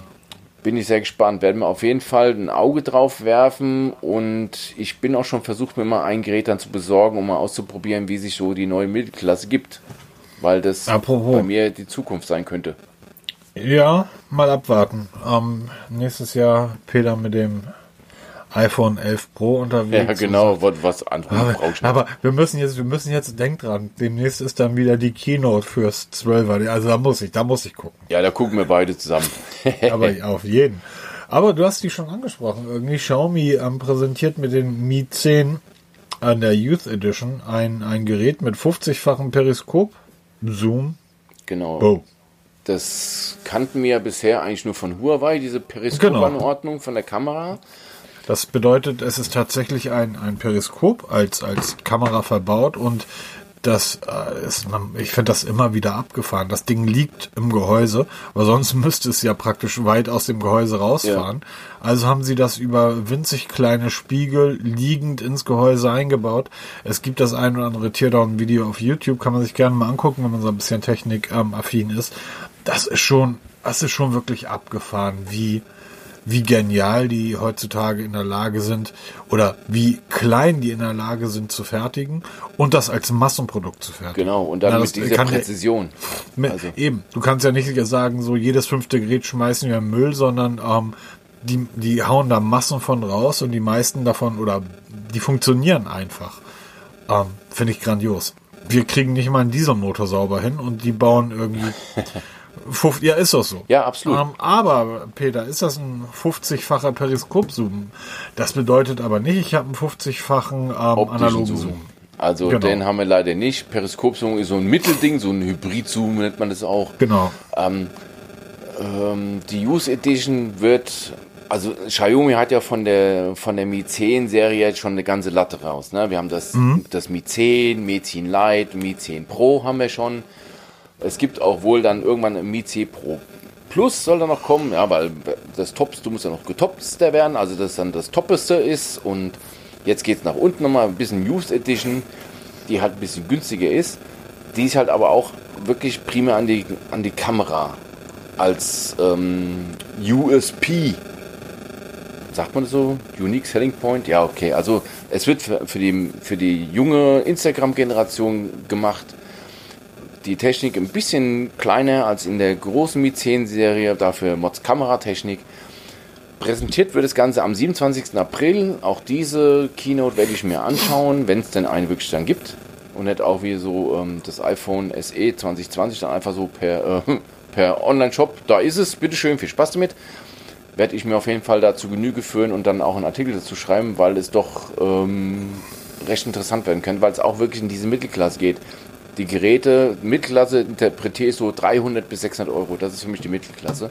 Speaker 2: bin ich sehr gespannt. Werden wir auf jeden Fall ein Auge drauf werfen und ich bin auch schon versucht, mir mal ein Gerät dann zu besorgen, um mal auszuprobieren, wie sich so die neue Mittelklasse gibt weil das Apropos. bei mir die Zukunft sein könnte.
Speaker 1: Ja, mal abwarten. Ähm, nächstes Jahr Peter mit dem iPhone 11 Pro unterwegs.
Speaker 2: Ja, genau, was, was anderes
Speaker 1: aber, aber wir müssen jetzt, wir müssen jetzt, denk dran, demnächst ist dann wieder die Keynote fürs 12er. Also da muss ich, da muss ich gucken.
Speaker 2: Ja, da gucken wir beide zusammen.
Speaker 1: aber auf jeden. Aber du hast die schon angesprochen. Irgendwie Xiaomi ähm, präsentiert mit dem Mi 10 an der Youth Edition ein, ein Gerät mit 50-fachem Periskop Zoom.
Speaker 2: Genau. Oh. Das kannten wir ja bisher eigentlich nur von Huawei, diese Periskopanordnung genau. von der Kamera.
Speaker 1: Das bedeutet, es ist tatsächlich ein, ein Periskop als, als Kamera verbaut und das äh, ist, ich finde das immer wieder abgefahren. Das Ding liegt im Gehäuse, aber sonst müsste es ja praktisch weit aus dem Gehäuse rausfahren. Ja. Also haben sie das über winzig kleine Spiegel liegend ins Gehäuse eingebaut. Es gibt das ein oder andere Teardown-Video auf YouTube, kann man sich gerne mal angucken, wenn man so ein bisschen technikaffin ähm, ist. Das ist schon, das ist schon wirklich abgefahren, wie wie genial die heutzutage in der Lage sind oder wie klein die in der Lage sind zu fertigen und das als Massenprodukt zu fertigen.
Speaker 2: Genau, und dann Na, mit dieser Präzision.
Speaker 1: Mit, also. Eben, du kannst ja nicht sagen, so jedes fünfte Gerät schmeißen wir in Müll, sondern ähm, die, die hauen da Massen von raus und die meisten davon oder die funktionieren einfach. Ähm, Finde ich grandios. Wir kriegen nicht mal einen Dieselmotor sauber hin und die bauen irgendwie Ja, ist doch so.
Speaker 2: Ja, absolut. Ähm,
Speaker 1: aber, Peter, ist das ein 50-facher Periskopzoom? Das bedeutet aber nicht, ich habe einen 50-fachen ähm, analogen Zoom. Zoom.
Speaker 2: Also genau. den haben wir leider nicht. Periskopzoom ist so ein Mittelding, so ein Hybrid-Zoom nennt man das auch.
Speaker 1: Genau.
Speaker 2: Ähm, ähm, die Use Edition wird, also Xiaomi hat ja von der von der Mi 10 Serie jetzt schon eine ganze Latte raus. Ne? Wir haben das, mhm. das Mi 10, Mi 10 Lite, Mi 10 Pro haben wir schon. Es gibt auch wohl dann irgendwann ein Mi C Pro Plus soll da noch kommen, ja, weil das Tops, du musst ja noch getopster werden, also das dann das Toppeste ist und jetzt geht es nach unten nochmal ein bisschen Used Edition, die halt ein bisschen günstiger ist. Die ist halt aber auch wirklich primär an die, an die Kamera als ähm, USP sagt man das so? Unique Selling Point? Ja, okay. Also es wird für, für die, für die junge Instagram-Generation gemacht. Die Technik ein bisschen kleiner als in der großen Mi 10 Serie, dafür Mods Kameratechnik. Präsentiert wird das Ganze am 27. April. Auch diese Keynote werde ich mir anschauen, wenn es denn eine wirklich dann gibt. Und nicht auch wie so ähm, das iPhone SE 2020 dann einfach so per, äh, per Online-Shop. Da ist es, bitteschön, viel Spaß damit werde ich mir auf jeden Fall dazu Genüge führen und dann auch einen Artikel dazu schreiben, weil es doch ähm, recht interessant werden könnte, weil es auch wirklich in diese Mittelklasse geht. Die Geräte, Mittelklasse interpretiere ich so 300 bis 600 Euro. Das ist für mich die Mittelklasse.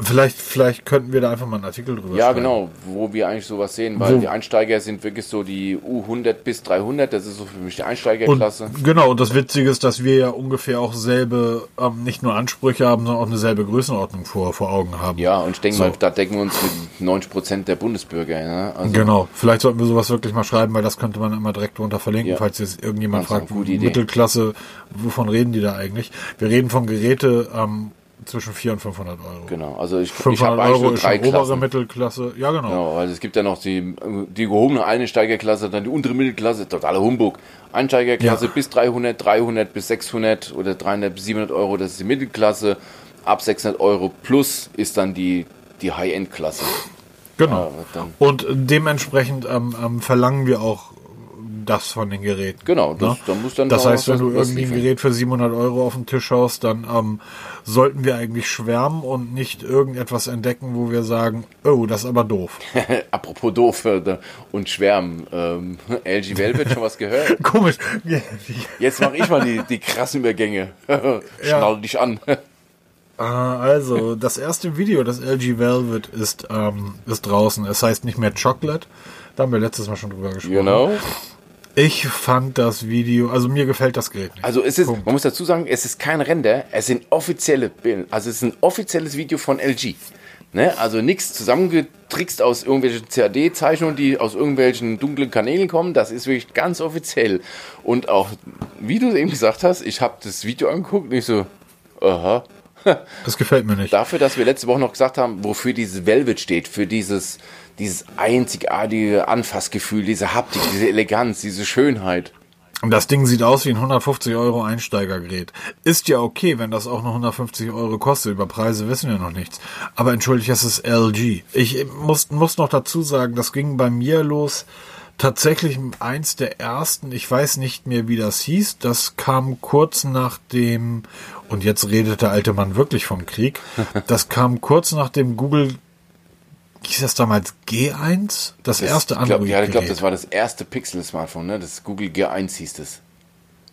Speaker 1: Vielleicht, vielleicht könnten wir da einfach mal einen Artikel drüber
Speaker 2: Ja, schreiben. genau, wo wir eigentlich sowas sehen, weil so. die Einsteiger sind wirklich so die U100 bis 300, das ist so für mich die Einsteigerklasse.
Speaker 1: Und, genau, und das Witzige ist, dass wir ja ungefähr auch selbe, ähm, nicht nur Ansprüche haben, sondern auch eine selbe Größenordnung vor, vor Augen haben.
Speaker 2: Ja, und ich denke so. mal, da decken wir uns mit 90 Prozent der Bundesbürger. Ne?
Speaker 1: Also genau, vielleicht sollten wir sowas wirklich mal schreiben, weil das könnte man immer direkt drunter verlinken, ja. falls jetzt irgendjemand fragt, Mittelklasse, wovon reden die da eigentlich? Wir reden von Geräte, ähm, zwischen 400 und 500 Euro.
Speaker 2: Genau, also ich,
Speaker 1: 500
Speaker 2: ich habe
Speaker 1: eigentlich Euro nur drei ist obere Mittelklasse, ja genau.
Speaker 2: genau. Also es gibt ja noch die, die gehobene Einsteigerklasse, dann die untere Mittelklasse, totaler Humbug. Einsteigerklasse ja. bis 300, 300 bis 600 oder 300 bis 700 Euro, das ist die Mittelklasse. Ab 600 Euro plus ist dann die, die High-End-Klasse.
Speaker 1: Genau. Ja, und dementsprechend ähm, ähm, verlangen wir auch das von den Geräten.
Speaker 2: Genau, das,
Speaker 1: ne? dann muss dann Das heißt, wenn du irgendwie ein Gerät für 700 Euro auf den Tisch haust, dann ähm, sollten wir eigentlich schwärmen und nicht irgendetwas entdecken, wo wir sagen, oh, das ist aber doof.
Speaker 2: Apropos doof äh, und schwärmen. Ähm, LG Velvet schon was gehört?
Speaker 1: Komisch.
Speaker 2: Jetzt mache ich mal die, die krassen Übergänge. Schnall ja. dich an.
Speaker 1: Ah, also, das erste Video, das LG Velvet ist, ähm, ist draußen. Es heißt nicht mehr Chocolate. Da haben wir letztes Mal schon drüber gesprochen.
Speaker 2: Genau.
Speaker 1: Ich fand das Video, also mir gefällt das Gerät
Speaker 2: nicht. Also es ist, Punkt. man muss dazu sagen, es ist kein Render, es sind offizielle Bilder, also es ist ein offizielles Video von LG. Ne? Also nichts zusammengetrickst aus irgendwelchen CAD-Zeichnungen, die aus irgendwelchen dunklen Kanälen kommen. Das ist wirklich ganz offiziell. Und auch, wie du eben gesagt hast, ich habe das Video angeguckt und ich so, aha.
Speaker 1: Das gefällt mir nicht.
Speaker 2: Dafür, dass wir letzte Woche noch gesagt haben, wofür dieses Velvet steht, für dieses dieses einzigartige Anfassgefühl, diese Haptik, diese Eleganz, diese Schönheit.
Speaker 1: Und das Ding sieht aus wie ein 150 Euro Einsteigergerät. Ist ja okay, wenn das auch noch 150 Euro kostet. Über Preise wissen wir noch nichts. Aber entschuldigt, es ist LG. Ich muss, muss noch dazu sagen, das ging bei mir los. Tatsächlich eins der ersten, ich weiß nicht mehr, wie das hieß, das kam kurz nach dem, und jetzt redet der alte Mann wirklich vom Krieg, das kam kurz nach dem Google hieß das damals G1? Das, das erste
Speaker 2: Android. -Gerät. Ja, ich glaube, das war das erste Pixel-Smartphone, ne? Das Google G1 hieß das.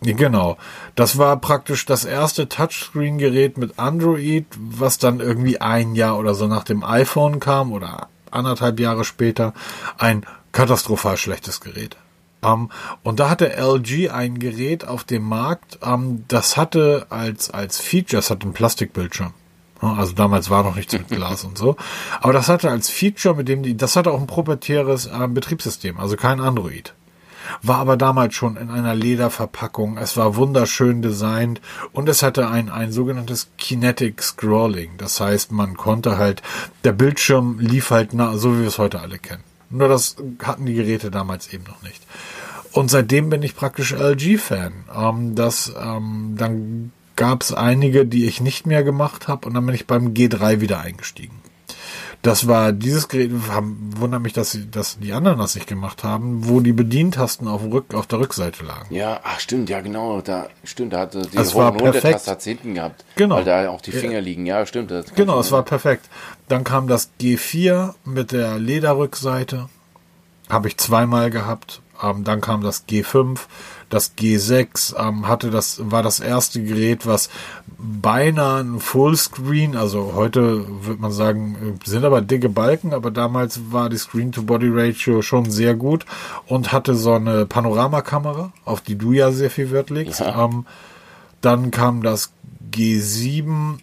Speaker 1: Genau. Das war praktisch das erste Touchscreen-Gerät mit Android, was dann irgendwie ein Jahr oder so nach dem iPhone kam oder anderthalb Jahre später. Ein katastrophal schlechtes Gerät. Um, ähm, und da hatte LG ein Gerät auf dem Markt, um, ähm, das hatte als, als Feature, es hatte einen Plastikbildschirm. Also damals war noch nichts mit Glas und so. Aber das hatte als Feature, mit dem die, das hatte auch ein proprietäres äh, Betriebssystem, also kein Android. War aber damals schon in einer Lederverpackung. Es war wunderschön designt und es hatte ein, ein sogenanntes Kinetic Scrolling. Das heißt, man konnte halt, der Bildschirm lief halt nah, so wie wir es heute alle kennen. Nur das hatten die Geräte damals eben noch nicht. Und seitdem bin ich praktisch LG-Fan. Ähm, das, ähm, dann gab es einige, die ich nicht mehr gemacht habe und dann bin ich beim G3 wieder eingestiegen. Das war dieses Gerät, haben, wundert mich, dass, sie, dass die anderen das nicht gemacht haben, wo die Bedientasten auf, Rück, auf der Rückseite lagen.
Speaker 2: Ja, ach stimmt, ja genau, da stimmt, da hatte die
Speaker 1: das war perfekt.
Speaker 2: Taste hinten gehabt,
Speaker 1: genau.
Speaker 2: weil da auch die Finger ja. liegen. Ja, stimmt.
Speaker 1: genau, es war perfekt. Dann kam das G4 mit der Lederrückseite, habe ich zweimal gehabt. Ähm, dann kam das G5 das G6 ähm, hatte das, war das erste Gerät, was beinahe ein Fullscreen, also heute würde man sagen, sind aber dicke Balken, aber damals war die Screen-to-Body-Ratio schon sehr gut und hatte so eine Panoramakamera, auf die du ja sehr viel Wert legst. Ja. Ähm, dann kam das G7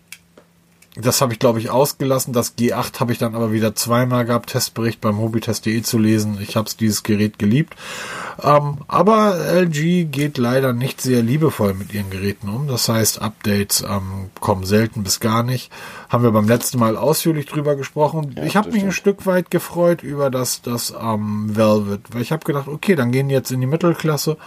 Speaker 1: das habe ich, glaube ich, ausgelassen. Das G8 habe ich dann aber wieder zweimal gehabt, Testbericht beim hobbytest.de zu lesen. Ich habe dieses Gerät geliebt. Ähm, aber LG geht leider nicht sehr liebevoll mit ihren Geräten um. Das heißt, Updates ähm, kommen selten bis gar nicht. Haben wir beim letzten Mal ausführlich drüber gesprochen. Ja, ich habe mich stimmt. ein Stück weit gefreut über das, das ähm, Velvet, weil ich habe gedacht, okay, dann gehen die jetzt in die Mittelklasse.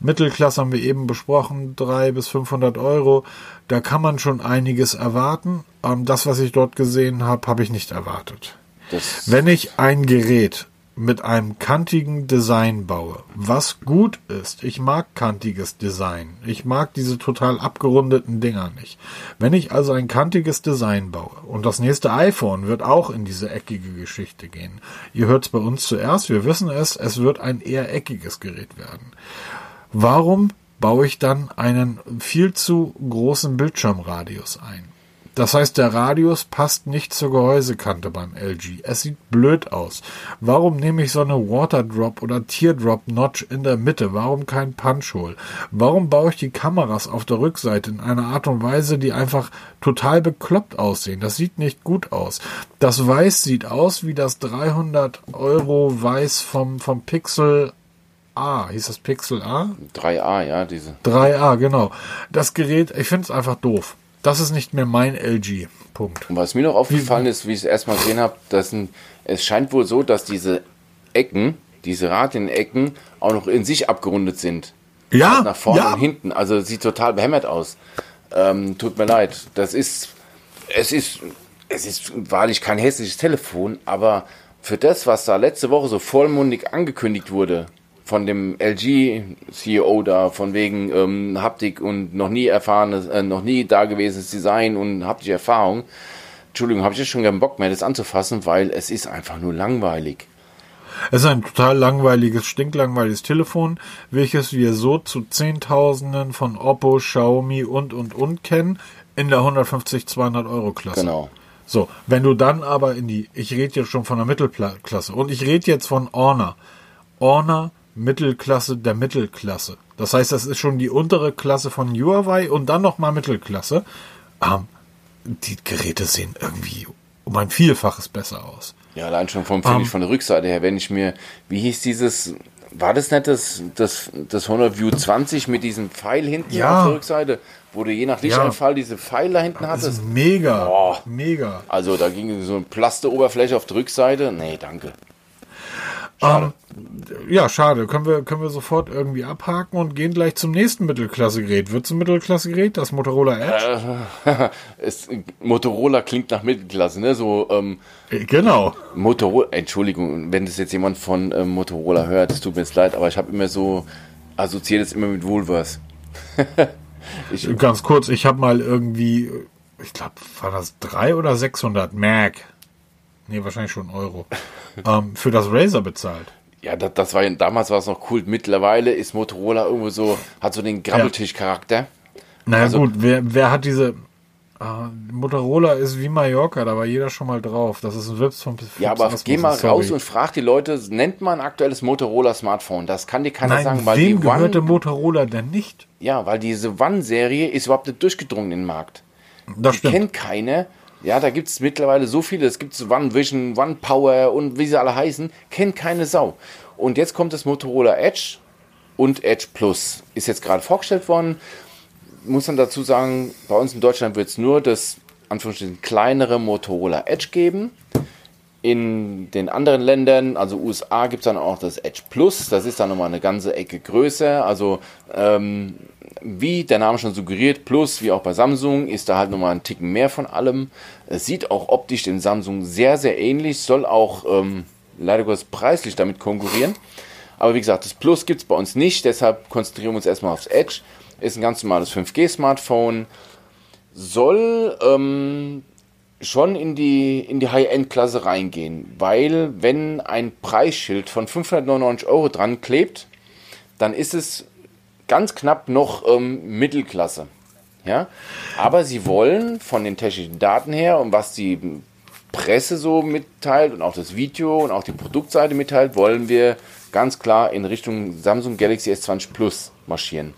Speaker 1: Mittelklasse haben wir eben besprochen, drei bis 500 Euro. Da kann man schon einiges erwarten. Ähm, das, was ich dort gesehen habe, habe ich nicht erwartet. Das Wenn ich ein Gerät mit einem kantigen Design baue, was gut ist, ich mag kantiges Design, ich mag diese total abgerundeten Dinger nicht. Wenn ich also ein kantiges Design baue und das nächste iPhone wird auch in diese eckige Geschichte gehen, ihr hört es bei uns zuerst, wir wissen es, es wird ein eher eckiges Gerät werden. Warum baue ich dann einen viel zu großen Bildschirmradius ein? Das heißt, der Radius passt nicht zur Gehäusekante beim LG. Es sieht blöd aus. Warum nehme ich so eine Waterdrop oder Teardrop Notch in der Mitte? Warum kein Punchhole? Warum baue ich die Kameras auf der Rückseite in einer Art und Weise, die einfach total bekloppt aussehen? Das sieht nicht gut aus. Das Weiß sieht aus wie das 300 Euro Weiß vom, vom Pixel A. Hieß das Pixel A?
Speaker 2: 3A, ja, diese.
Speaker 1: 3A, genau. Das Gerät, ich finde es einfach doof. Das ist nicht mehr mein LG. Punkt.
Speaker 2: Und was mir noch aufgefallen ist, wie ich es erstmal gesehen habe, dass ein, es scheint wohl so, dass diese Ecken, diese Radienecken, auch noch in sich abgerundet sind.
Speaker 1: Ja.
Speaker 2: Also nach vorne
Speaker 1: ja.
Speaker 2: und hinten. Also sieht total behämmert aus. Ähm, tut mir leid. Das ist, es ist, es ist wahrlich kein hässliches Telefon, aber für das, was da letzte Woche so vollmundig angekündigt wurde, von dem LG-CEO da, von wegen ähm, Haptik und noch nie erfahrenes, äh, noch nie dagewesenes Design und haptische Erfahrung. Entschuldigung, habe ich jetzt schon keinen Bock mehr, das anzufassen, weil es ist einfach nur langweilig.
Speaker 1: Es ist ein total langweiliges, stinklangweiliges Telefon, welches wir so zu Zehntausenden von Oppo, Xiaomi und und und kennen, in der 150, 200 Euro Klasse.
Speaker 2: Genau.
Speaker 1: So, wenn du dann aber in die, ich rede jetzt schon von der Mittelklasse und ich rede jetzt von Honor. Honor Mittelklasse der Mittelklasse. Das heißt, das ist schon die untere Klasse von Huawei und dann nochmal Mittelklasse. Ähm, die Geräte sehen irgendwie um ein Vielfaches besser aus.
Speaker 2: Ja, allein schon vom, um, ich, von der Rückseite her, wenn ich mir, wie hieß dieses, war das nicht das, das, das Honor View 20 mit diesem Pfeil hinten
Speaker 1: ja. auf der
Speaker 2: Rückseite, wo du je nach Lichteinfall ja. diese Pfeile da hinten hattest? Das ist
Speaker 1: mega, oh. mega.
Speaker 2: Also da ging so eine Plasteroberfläche auf der Rückseite. Nee, danke.
Speaker 1: Schade. Ähm, ja, schade. Können wir, können wir sofort irgendwie abhaken und gehen gleich zum nächsten Mittelklasse-Gerät. Wird es ein Mittelklasse-Gerät? Das Motorola Edge?
Speaker 2: Äh, es, Motorola klingt nach Mittelklasse, ne? So, ähm,
Speaker 1: äh, genau.
Speaker 2: Motorola, Entschuldigung, wenn das jetzt jemand von ähm, Motorola hört, es tut mir jetzt leid, aber ich habe immer so, assoziiert es immer mit Woolworths.
Speaker 1: ich, Ganz kurz, ich habe mal irgendwie, ich glaube, war das 300 oder 600 Mac nee, wahrscheinlich schon Euro, ähm, für das Razer bezahlt.
Speaker 2: Ja, das, das war damals war es noch cool. Mittlerweile ist Motorola irgendwo so, hat so den Grabbeltisch-Charakter.
Speaker 1: Naja, also, gut, wer, wer hat diese. Äh, Motorola ist wie Mallorca, da war jeder schon mal drauf. Das ist ein Wips Fips
Speaker 2: Ja, aber Asmus, geh mal sorry. raus und frag die Leute, nennt man ein aktuelles Motorola-Smartphone? Das kann dir keiner
Speaker 1: Nein,
Speaker 2: sagen,
Speaker 1: weil wem die gehörte One, Motorola denn nicht?
Speaker 2: Ja, weil diese One-Serie ist überhaupt nicht durchgedrungen in den Markt.
Speaker 1: Das die stimmt.
Speaker 2: kennt keine. Ja, da gibt es mittlerweile so viele. Es gibt One Vision, One Power und wie sie alle heißen. Kennt keine Sau. Und jetzt kommt das Motorola Edge und Edge Plus. Ist jetzt gerade vorgestellt worden. Muss man dazu sagen, bei uns in Deutschland wird es nur das kleinere Motorola Edge geben. In den anderen Ländern, also USA, gibt es dann auch das Edge Plus. Das ist dann nochmal eine ganze Ecke größer. Also ähm, wie der Name schon suggeriert, Plus, wie auch bei Samsung, ist da halt nochmal ein Ticken mehr von allem. Es sieht auch optisch den Samsung sehr, sehr ähnlich, soll auch ähm, leider Gottes preislich damit konkurrieren. Aber wie gesagt, das Plus gibt es bei uns nicht, deshalb konzentrieren wir uns erstmal aufs Edge. Ist ein ganz normales 5G-Smartphone, soll ähm, schon in die, in die High-End-Klasse reingehen, weil wenn ein Preisschild von 599 Euro dran klebt, dann ist es ganz knapp noch ähm, Mittelklasse. Ja? Aber sie wollen von den technischen Daten her und was die Presse so mitteilt und auch das Video und auch die Produktseite mitteilt, wollen wir ganz klar in Richtung Samsung Galaxy S20 Plus marschieren.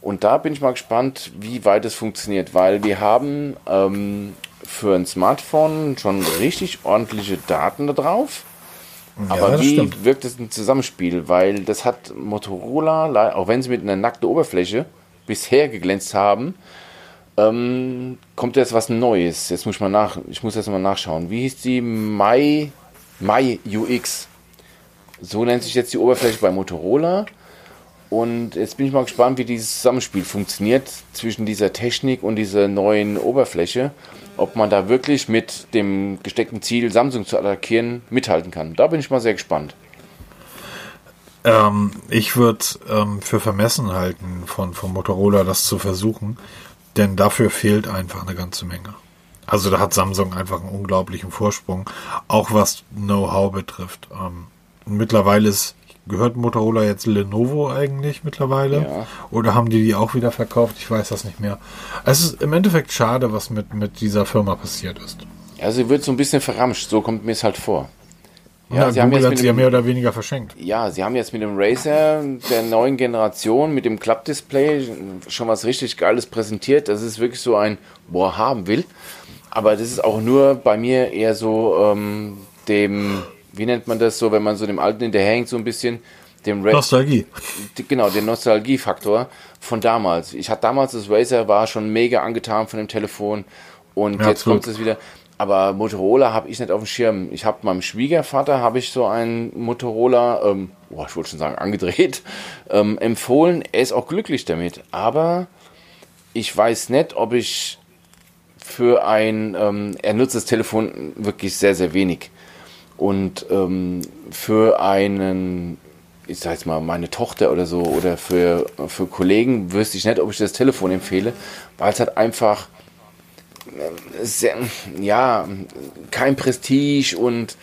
Speaker 2: Und da bin ich mal gespannt, wie weit es funktioniert, weil wir haben ähm, für ein Smartphone schon richtig ordentliche Daten da drauf.
Speaker 1: Ja,
Speaker 2: Aber
Speaker 1: das
Speaker 2: wie
Speaker 1: stimmt.
Speaker 2: wirkt es im Zusammenspiel? Weil das hat Motorola, auch wenn sie mit einer nackten Oberfläche bisher geglänzt haben, ähm, kommt jetzt was Neues. Jetzt muss ich mal nach, ich muss jetzt mal nachschauen. Wie hieß die? My, My UX. So nennt sich jetzt die Oberfläche bei Motorola. Und jetzt bin ich mal gespannt, wie dieses Zusammenspiel funktioniert zwischen dieser Technik und dieser neuen Oberfläche. Ob man da wirklich mit dem gesteckten Ziel, Samsung zu attackieren, mithalten kann. Da bin ich mal sehr gespannt.
Speaker 1: Ähm, ich würde ähm, für vermessen halten von, von Motorola, das zu versuchen, denn dafür fehlt einfach eine ganze Menge. Also da hat Samsung einfach einen unglaublichen Vorsprung, auch was Know-how betrifft. Ähm, mittlerweile ist, gehört Motorola jetzt Lenovo eigentlich mittlerweile?
Speaker 2: Ja.
Speaker 1: Oder haben die die auch wieder verkauft? Ich weiß das nicht mehr. Es ist im Endeffekt schade, was mit, mit dieser Firma passiert ist.
Speaker 2: Ja, sie wird so ein bisschen verramscht, so kommt mir es halt vor.
Speaker 1: Ja,
Speaker 2: sie haben
Speaker 1: Google
Speaker 2: jetzt
Speaker 1: hat
Speaker 2: mit
Speaker 1: sie ja
Speaker 2: dem-
Speaker 1: mehr oder weniger verschenkt.
Speaker 2: Ja, sie haben jetzt mit dem Razer der neuen Generation, mit dem Klappdisplay, schon was richtig Geiles präsentiert. Das ist wirklich so ein, boah, haben will. Aber das ist auch nur bei mir eher so ähm, dem, wie nennt man das so, wenn man so dem Alten hinterherhängt, so ein bisschen, dem Ra
Speaker 1: Nostalgie.
Speaker 2: genau, den Nostalgiefaktor von damals. Ich hatte damals das Razer, war schon mega angetan von dem Telefon und
Speaker 1: Ja,
Speaker 2: jetzt kommt es wieder. Aber Motorola habe ich nicht auf dem Schirm. Ich habe meinem Schwiegervater habe ich so einen Motorola, ähm, boah, ich wollte schon sagen angedreht, ähm, empfohlen. Er ist auch glücklich damit. Aber ich weiß nicht, ob ich für ein, ähm, er nutzt das Telefon wirklich sehr, sehr wenig. Und ähm, für einen, ich sag jetzt mal, meine Tochter oder so, oder für, für Kollegen wüsste ich nicht, ob ich das Telefon empfehle, weil es halt einfach, ähm, sehr, ja, kein Prestige und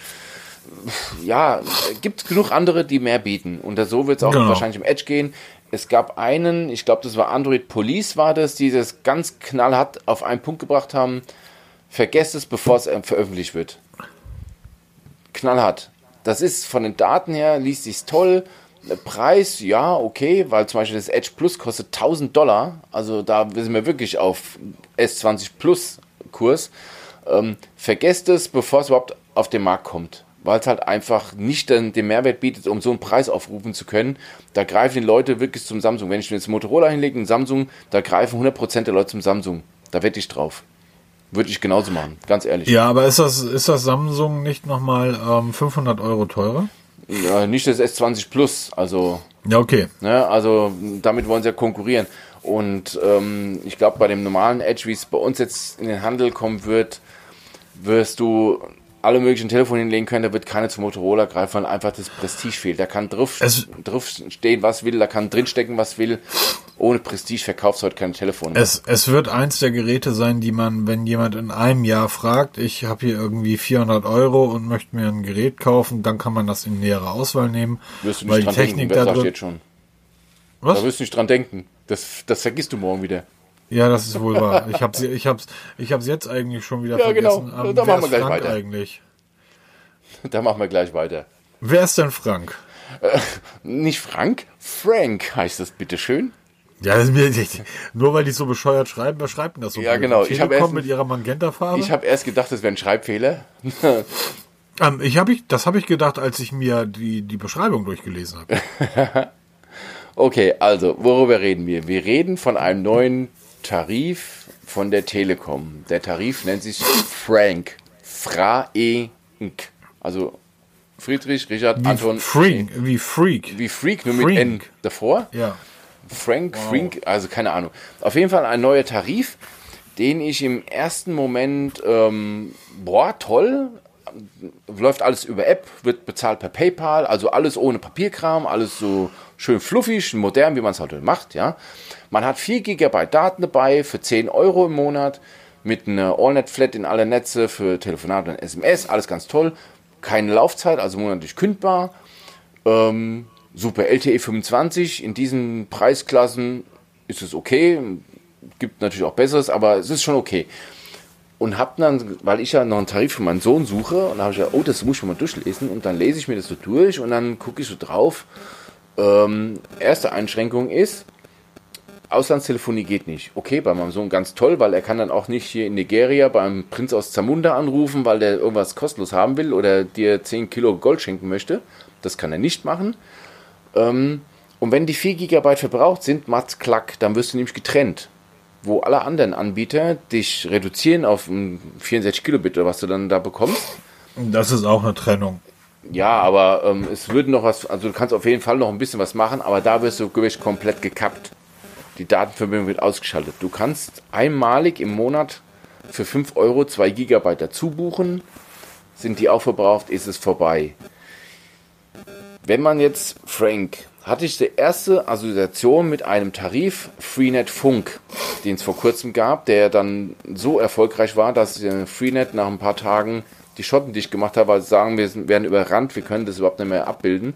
Speaker 2: ja, gibt genug andere, die mehr bieten. Und so wird es auch
Speaker 1: Genau.
Speaker 2: wahrscheinlich im Edge gehen. Es gab einen, ich glaube, das war Android Police, war das, die das ganz knallhart auf einen Punkt gebracht haben. Vergesst es, bevor es äh, veröffentlicht wird. Knallhart. Das ist von den Daten her, liest sich's toll. Der Preis, ja, okay, weil zum Beispiel das Edge Plus kostet 1000 Dollar. Also da sind wir wirklich auf S20 Plus Kurs. Ähm, vergesst es, bevor es überhaupt auf den Markt kommt. Weil es halt einfach nicht den, den Mehrwert bietet, um so einen Preis aufrufen zu können. Da greifen die Leute wirklich zum Samsung. Wenn ich mir jetzt Motorola hinlege, einen Samsung, da greifen 100% der Leute zum Samsung. Da wette ich drauf. Würde ich genauso machen, ganz ehrlich.
Speaker 1: Ja, aber ist das, ist das Samsung nicht nochmal ähm, 500 Euro teurer?
Speaker 2: Ja, nicht das S20 Plus, also,
Speaker 1: Ja, okay.
Speaker 2: ne, also damit wollen sie ja konkurrieren. Und ähm, ich glaube, bei dem normalen Edge, wie es bei uns jetzt in den Handel kommen wird, wirst du alle möglichen Telefone hinlegen können, da wird keiner zum Motorola greifen, weil einfach das Prestige fehlt. Da kann drauf, drauf stehen, was will, da kann drinstecken, was will. Ohne Prestige verkaufst du heute keine Telefone. mehr.
Speaker 1: Es, es wird eins der Geräte sein, die man, wenn jemand in einem Jahr fragt, ich habe hier irgendwie 400 Euro und möchte mir ein Gerät kaufen, dann kann man das in nähere Auswahl nehmen.
Speaker 2: wirst du nicht
Speaker 1: weil die
Speaker 2: dran
Speaker 1: Technik
Speaker 2: denken,
Speaker 1: da drin.
Speaker 2: jetzt schon.
Speaker 1: Was?
Speaker 2: Da wirst du nicht dran denken. Das, das vergisst du morgen wieder.
Speaker 1: Ja, das ist wohl wahr. Ich habe ich hab's, ich hab's jetzt eigentlich schon wieder
Speaker 2: Ja, genau.
Speaker 1: vergessen. Ähm,
Speaker 2: Da
Speaker 1: wer
Speaker 2: machen wir gleich
Speaker 1: Frank
Speaker 2: weiter.
Speaker 1: eigentlich?
Speaker 2: Da machen wir gleich weiter.
Speaker 1: Wer ist denn Frank?
Speaker 2: Nicht Frank, Frank heißt das bitteschön.
Speaker 1: Ja, das ist mir, nur weil die so bescheuert schreiben, wer schreibt denn das so?
Speaker 2: Ja, genau. Ich hab
Speaker 1: Telekom
Speaker 2: erst-
Speaker 1: mit ihrer Magenta-Farbe?
Speaker 2: Ich habe erst gedacht, das wäre ein Schreibfehler.
Speaker 1: Ähm, ich hab ich, das habe ich gedacht, als ich mir die, die Beschreibung durchgelesen habe.
Speaker 2: Okay, also, worüber reden wir? Wir reden von einem neuen Tarif von der Telekom. Der Tarif nennt sich Frank. Fraenk. Also Friedrich, Richard,
Speaker 1: Wie
Speaker 2: Anton.
Speaker 1: Freak, wie Freak.
Speaker 2: Wie Freak, nur mit
Speaker 1: Freak.
Speaker 2: N davor.
Speaker 1: Ja.
Speaker 2: Frank, Frink, also keine Ahnung. Auf jeden Fall ein neuer Tarif, den ich im ersten Moment, ähm, boah, toll, läuft alles über App, wird bezahlt per PayPal, also alles ohne Papierkram, alles so schön fluffig, modern, wie man es halt macht, ja. Man hat 4 GB Daten dabei für 10 Euro im Monat mit einer AllNet-Flat in alle Netze für Telefonate und SMS, alles ganz toll. Keine Laufzeit, also monatlich kündbar. Ähm, super, LTE 25, in diesen Preisklassen ist es okay. Gibt natürlich auch Besseres, aber es ist schon okay. Und hab dann, weil ich ja noch einen Tarif für meinen Sohn suche, und habe ich ja, oh, das muss ich mal durchlesen. Und dann lese ich mir das so durch und dann gucke ich so drauf. Ähm, erste Einschränkung ist, Auslandstelefonie geht nicht. Okay, bei meinem Sohn ganz toll, weil er kann dann auch nicht hier in Nigeria beim Prinz aus Zamunda anrufen, weil der irgendwas kostenlos haben will oder dir 10 Kilo Gold schenken möchte. Das kann er nicht machen. Ähm, und wenn die 4 GB verbraucht sind, macht's klack, dann wirst du nämlich getrennt. Wo alle anderen Anbieter dich reduzieren auf 64 Kilobit oder was du dann da bekommst.
Speaker 1: Das ist auch eine Trennung.
Speaker 2: Ja, aber ähm, es würde noch was, also du kannst auf jeden Fall noch ein bisschen was machen, aber da wirst du wirklich komplett gekappt. Die Datenverbindung wird ausgeschaltet. Du kannst einmalig im Monat für 5 Euro 2 Gigabyte dazu buchen. Sind die auch verbraucht, ist es vorbei. Wenn man jetzt, Frank, hatte ich die erste Assoziation mit einem Tarif Freenet Funk, den es vor kurzem gab, der dann so erfolgreich war, dass Freenet nach ein paar Tagen die Schotten dicht gemacht hat, weil sie sagen, wir werden überrannt, wir können das überhaupt nicht mehr abbilden.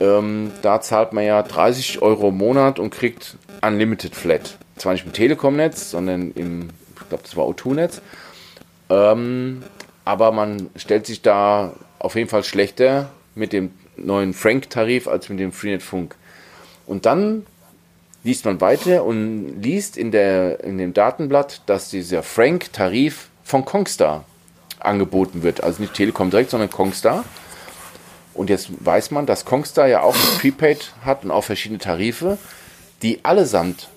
Speaker 2: Ähm, da zahlt man ja 30 Euro im Monat und kriegt Unlimited Flat. Zwar nicht im Telekom-Netz, sondern im, ich glaube, das war O2-Netz. Ähm, aber man stellt sich da auf jeden Fall schlechter mit dem neuen Frank-Tarif als mit dem Freenet Funk. Und dann liest man weiter und liest in, der, in dem Datenblatt, dass dieser Frank-Tarif von Kongstar angeboten wird. Also nicht Telekom direkt, sondern Kongstar. Und jetzt weiß man, dass Kongstar ja auch Prepaid hat und auch verschiedene Tarife, die allesamt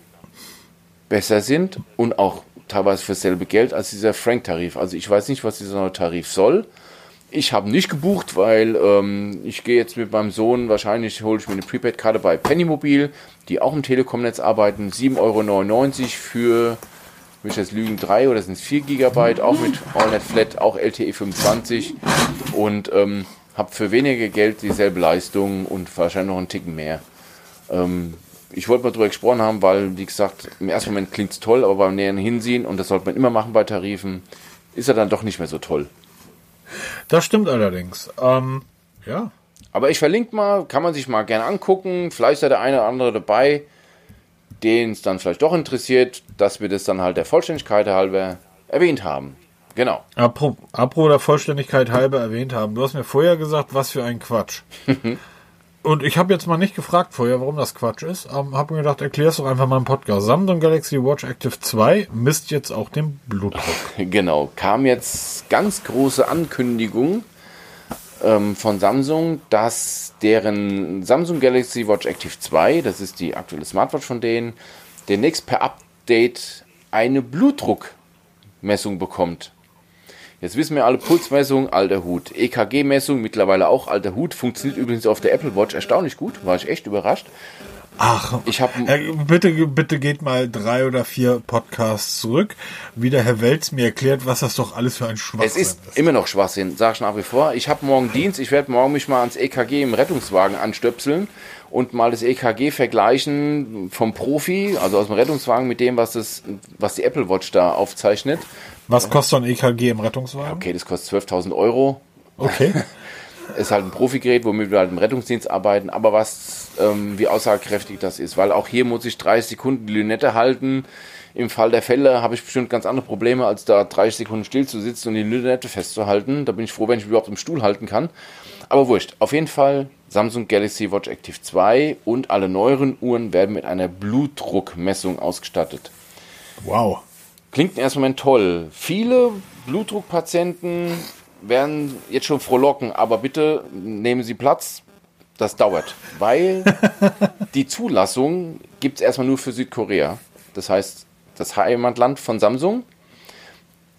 Speaker 2: besser sind und auch teilweise für dasselbe Geld als dieser Frank-Tarif. Also ich weiß nicht, was dieser neue Tarif soll. Ich habe nicht gebucht, weil ähm, ich gehe jetzt mit meinem Sohn, wahrscheinlich hole ich mir eine Prepaid-Karte bei Pennymobil, die auch im Telekom-Netz arbeiten, 7,99 Euro für will ich jetzt lügen, 3 oder sind es 4 GB, auch mit AllNet Flat, auch LTE 25 und ähm, habe für weniger Geld dieselbe Leistung und wahrscheinlich noch einen Ticken mehr. Ähm, ich wollte mal drüber gesprochen haben, weil, wie gesagt, im ersten Moment klingt es toll, aber beim näheren Hinsehen, und das sollte man immer machen bei Tarifen, ist er dann doch nicht mehr so toll.
Speaker 1: Das stimmt allerdings. Ähm, ja.
Speaker 2: Aber ich verlinke mal, kann man sich mal gerne angucken. Vielleicht ist der eine oder andere dabei den es dann vielleicht doch interessiert, dass wir das dann halt der Vollständigkeit halber erwähnt haben. Genau.
Speaker 1: Apro, der Vollständigkeit halber erwähnt haben. Du hast mir vorher gesagt, was für ein Quatsch. Und ich habe jetzt mal nicht gefragt vorher, warum das Quatsch ist. Ähm, habe mir gedacht, erklär es doch einfach mal im Podcast. Samsung Galaxy Watch Active 2 misst jetzt auch den Blutdruck.
Speaker 2: Genau, kam jetzt ganz große Ankündigung ähm, von Samsung, dass deren Samsung Galaxy Watch Active 2, das ist die aktuelle Smartwatch von denen, demnächst per Update eine Blutdruckmessung bekommt. Jetzt wissen wir alle, Pulsmessung, alter Hut. EKG-Messung, mittlerweile auch alter Hut. Funktioniert übrigens auf der Apple Watch erstaunlich gut. War ich echt überrascht.
Speaker 1: Ach, ich habe äh, bitte bitte geht mal drei oder vier Podcasts zurück, wie der Herr Welz mir erklärt, was das doch alles für ein Schwachsinn
Speaker 2: ist. Es ist, ist. immer noch Schwachsinn, sag ich nach wie vor. Ich habe morgen Dienst, ich werde morgen mich mal ans EKG im Rettungswagen anstöpseln und mal das EKG vergleichen vom Profi, also aus dem Rettungswagen mit dem, was das was die Apple Watch da aufzeichnet.
Speaker 1: Was kostet ein EKG im Rettungswagen?
Speaker 2: Okay, das kostet 12.000 Euro.
Speaker 1: Okay.
Speaker 2: ist halt ein Profigerät, womit wir halt im Rettungsdienst arbeiten, aber was, ähm, wie aussagekräftig das ist, weil auch hier muss ich 30 Sekunden die Lünette halten. Im Fall der Fälle habe ich bestimmt ganz andere Probleme, als da 30 Sekunden still zu sitzen und die Lünette festzuhalten. Da bin ich froh, wenn ich überhaupt im Stuhl halten kann. Aber wurscht. Auf jeden Fall Samsung Galaxy Watch Active 2 und alle neueren Uhren werden mit einer Blutdruckmessung ausgestattet.
Speaker 1: Wow.
Speaker 2: Klingt erstmal toll. Viele Blutdruckpatienten werden jetzt schon frohlocken, aber bitte nehmen Sie Platz. Das dauert, weil die Zulassung gibt es erstmal nur für Südkorea. Das heißt, das Heimatland von Samsung,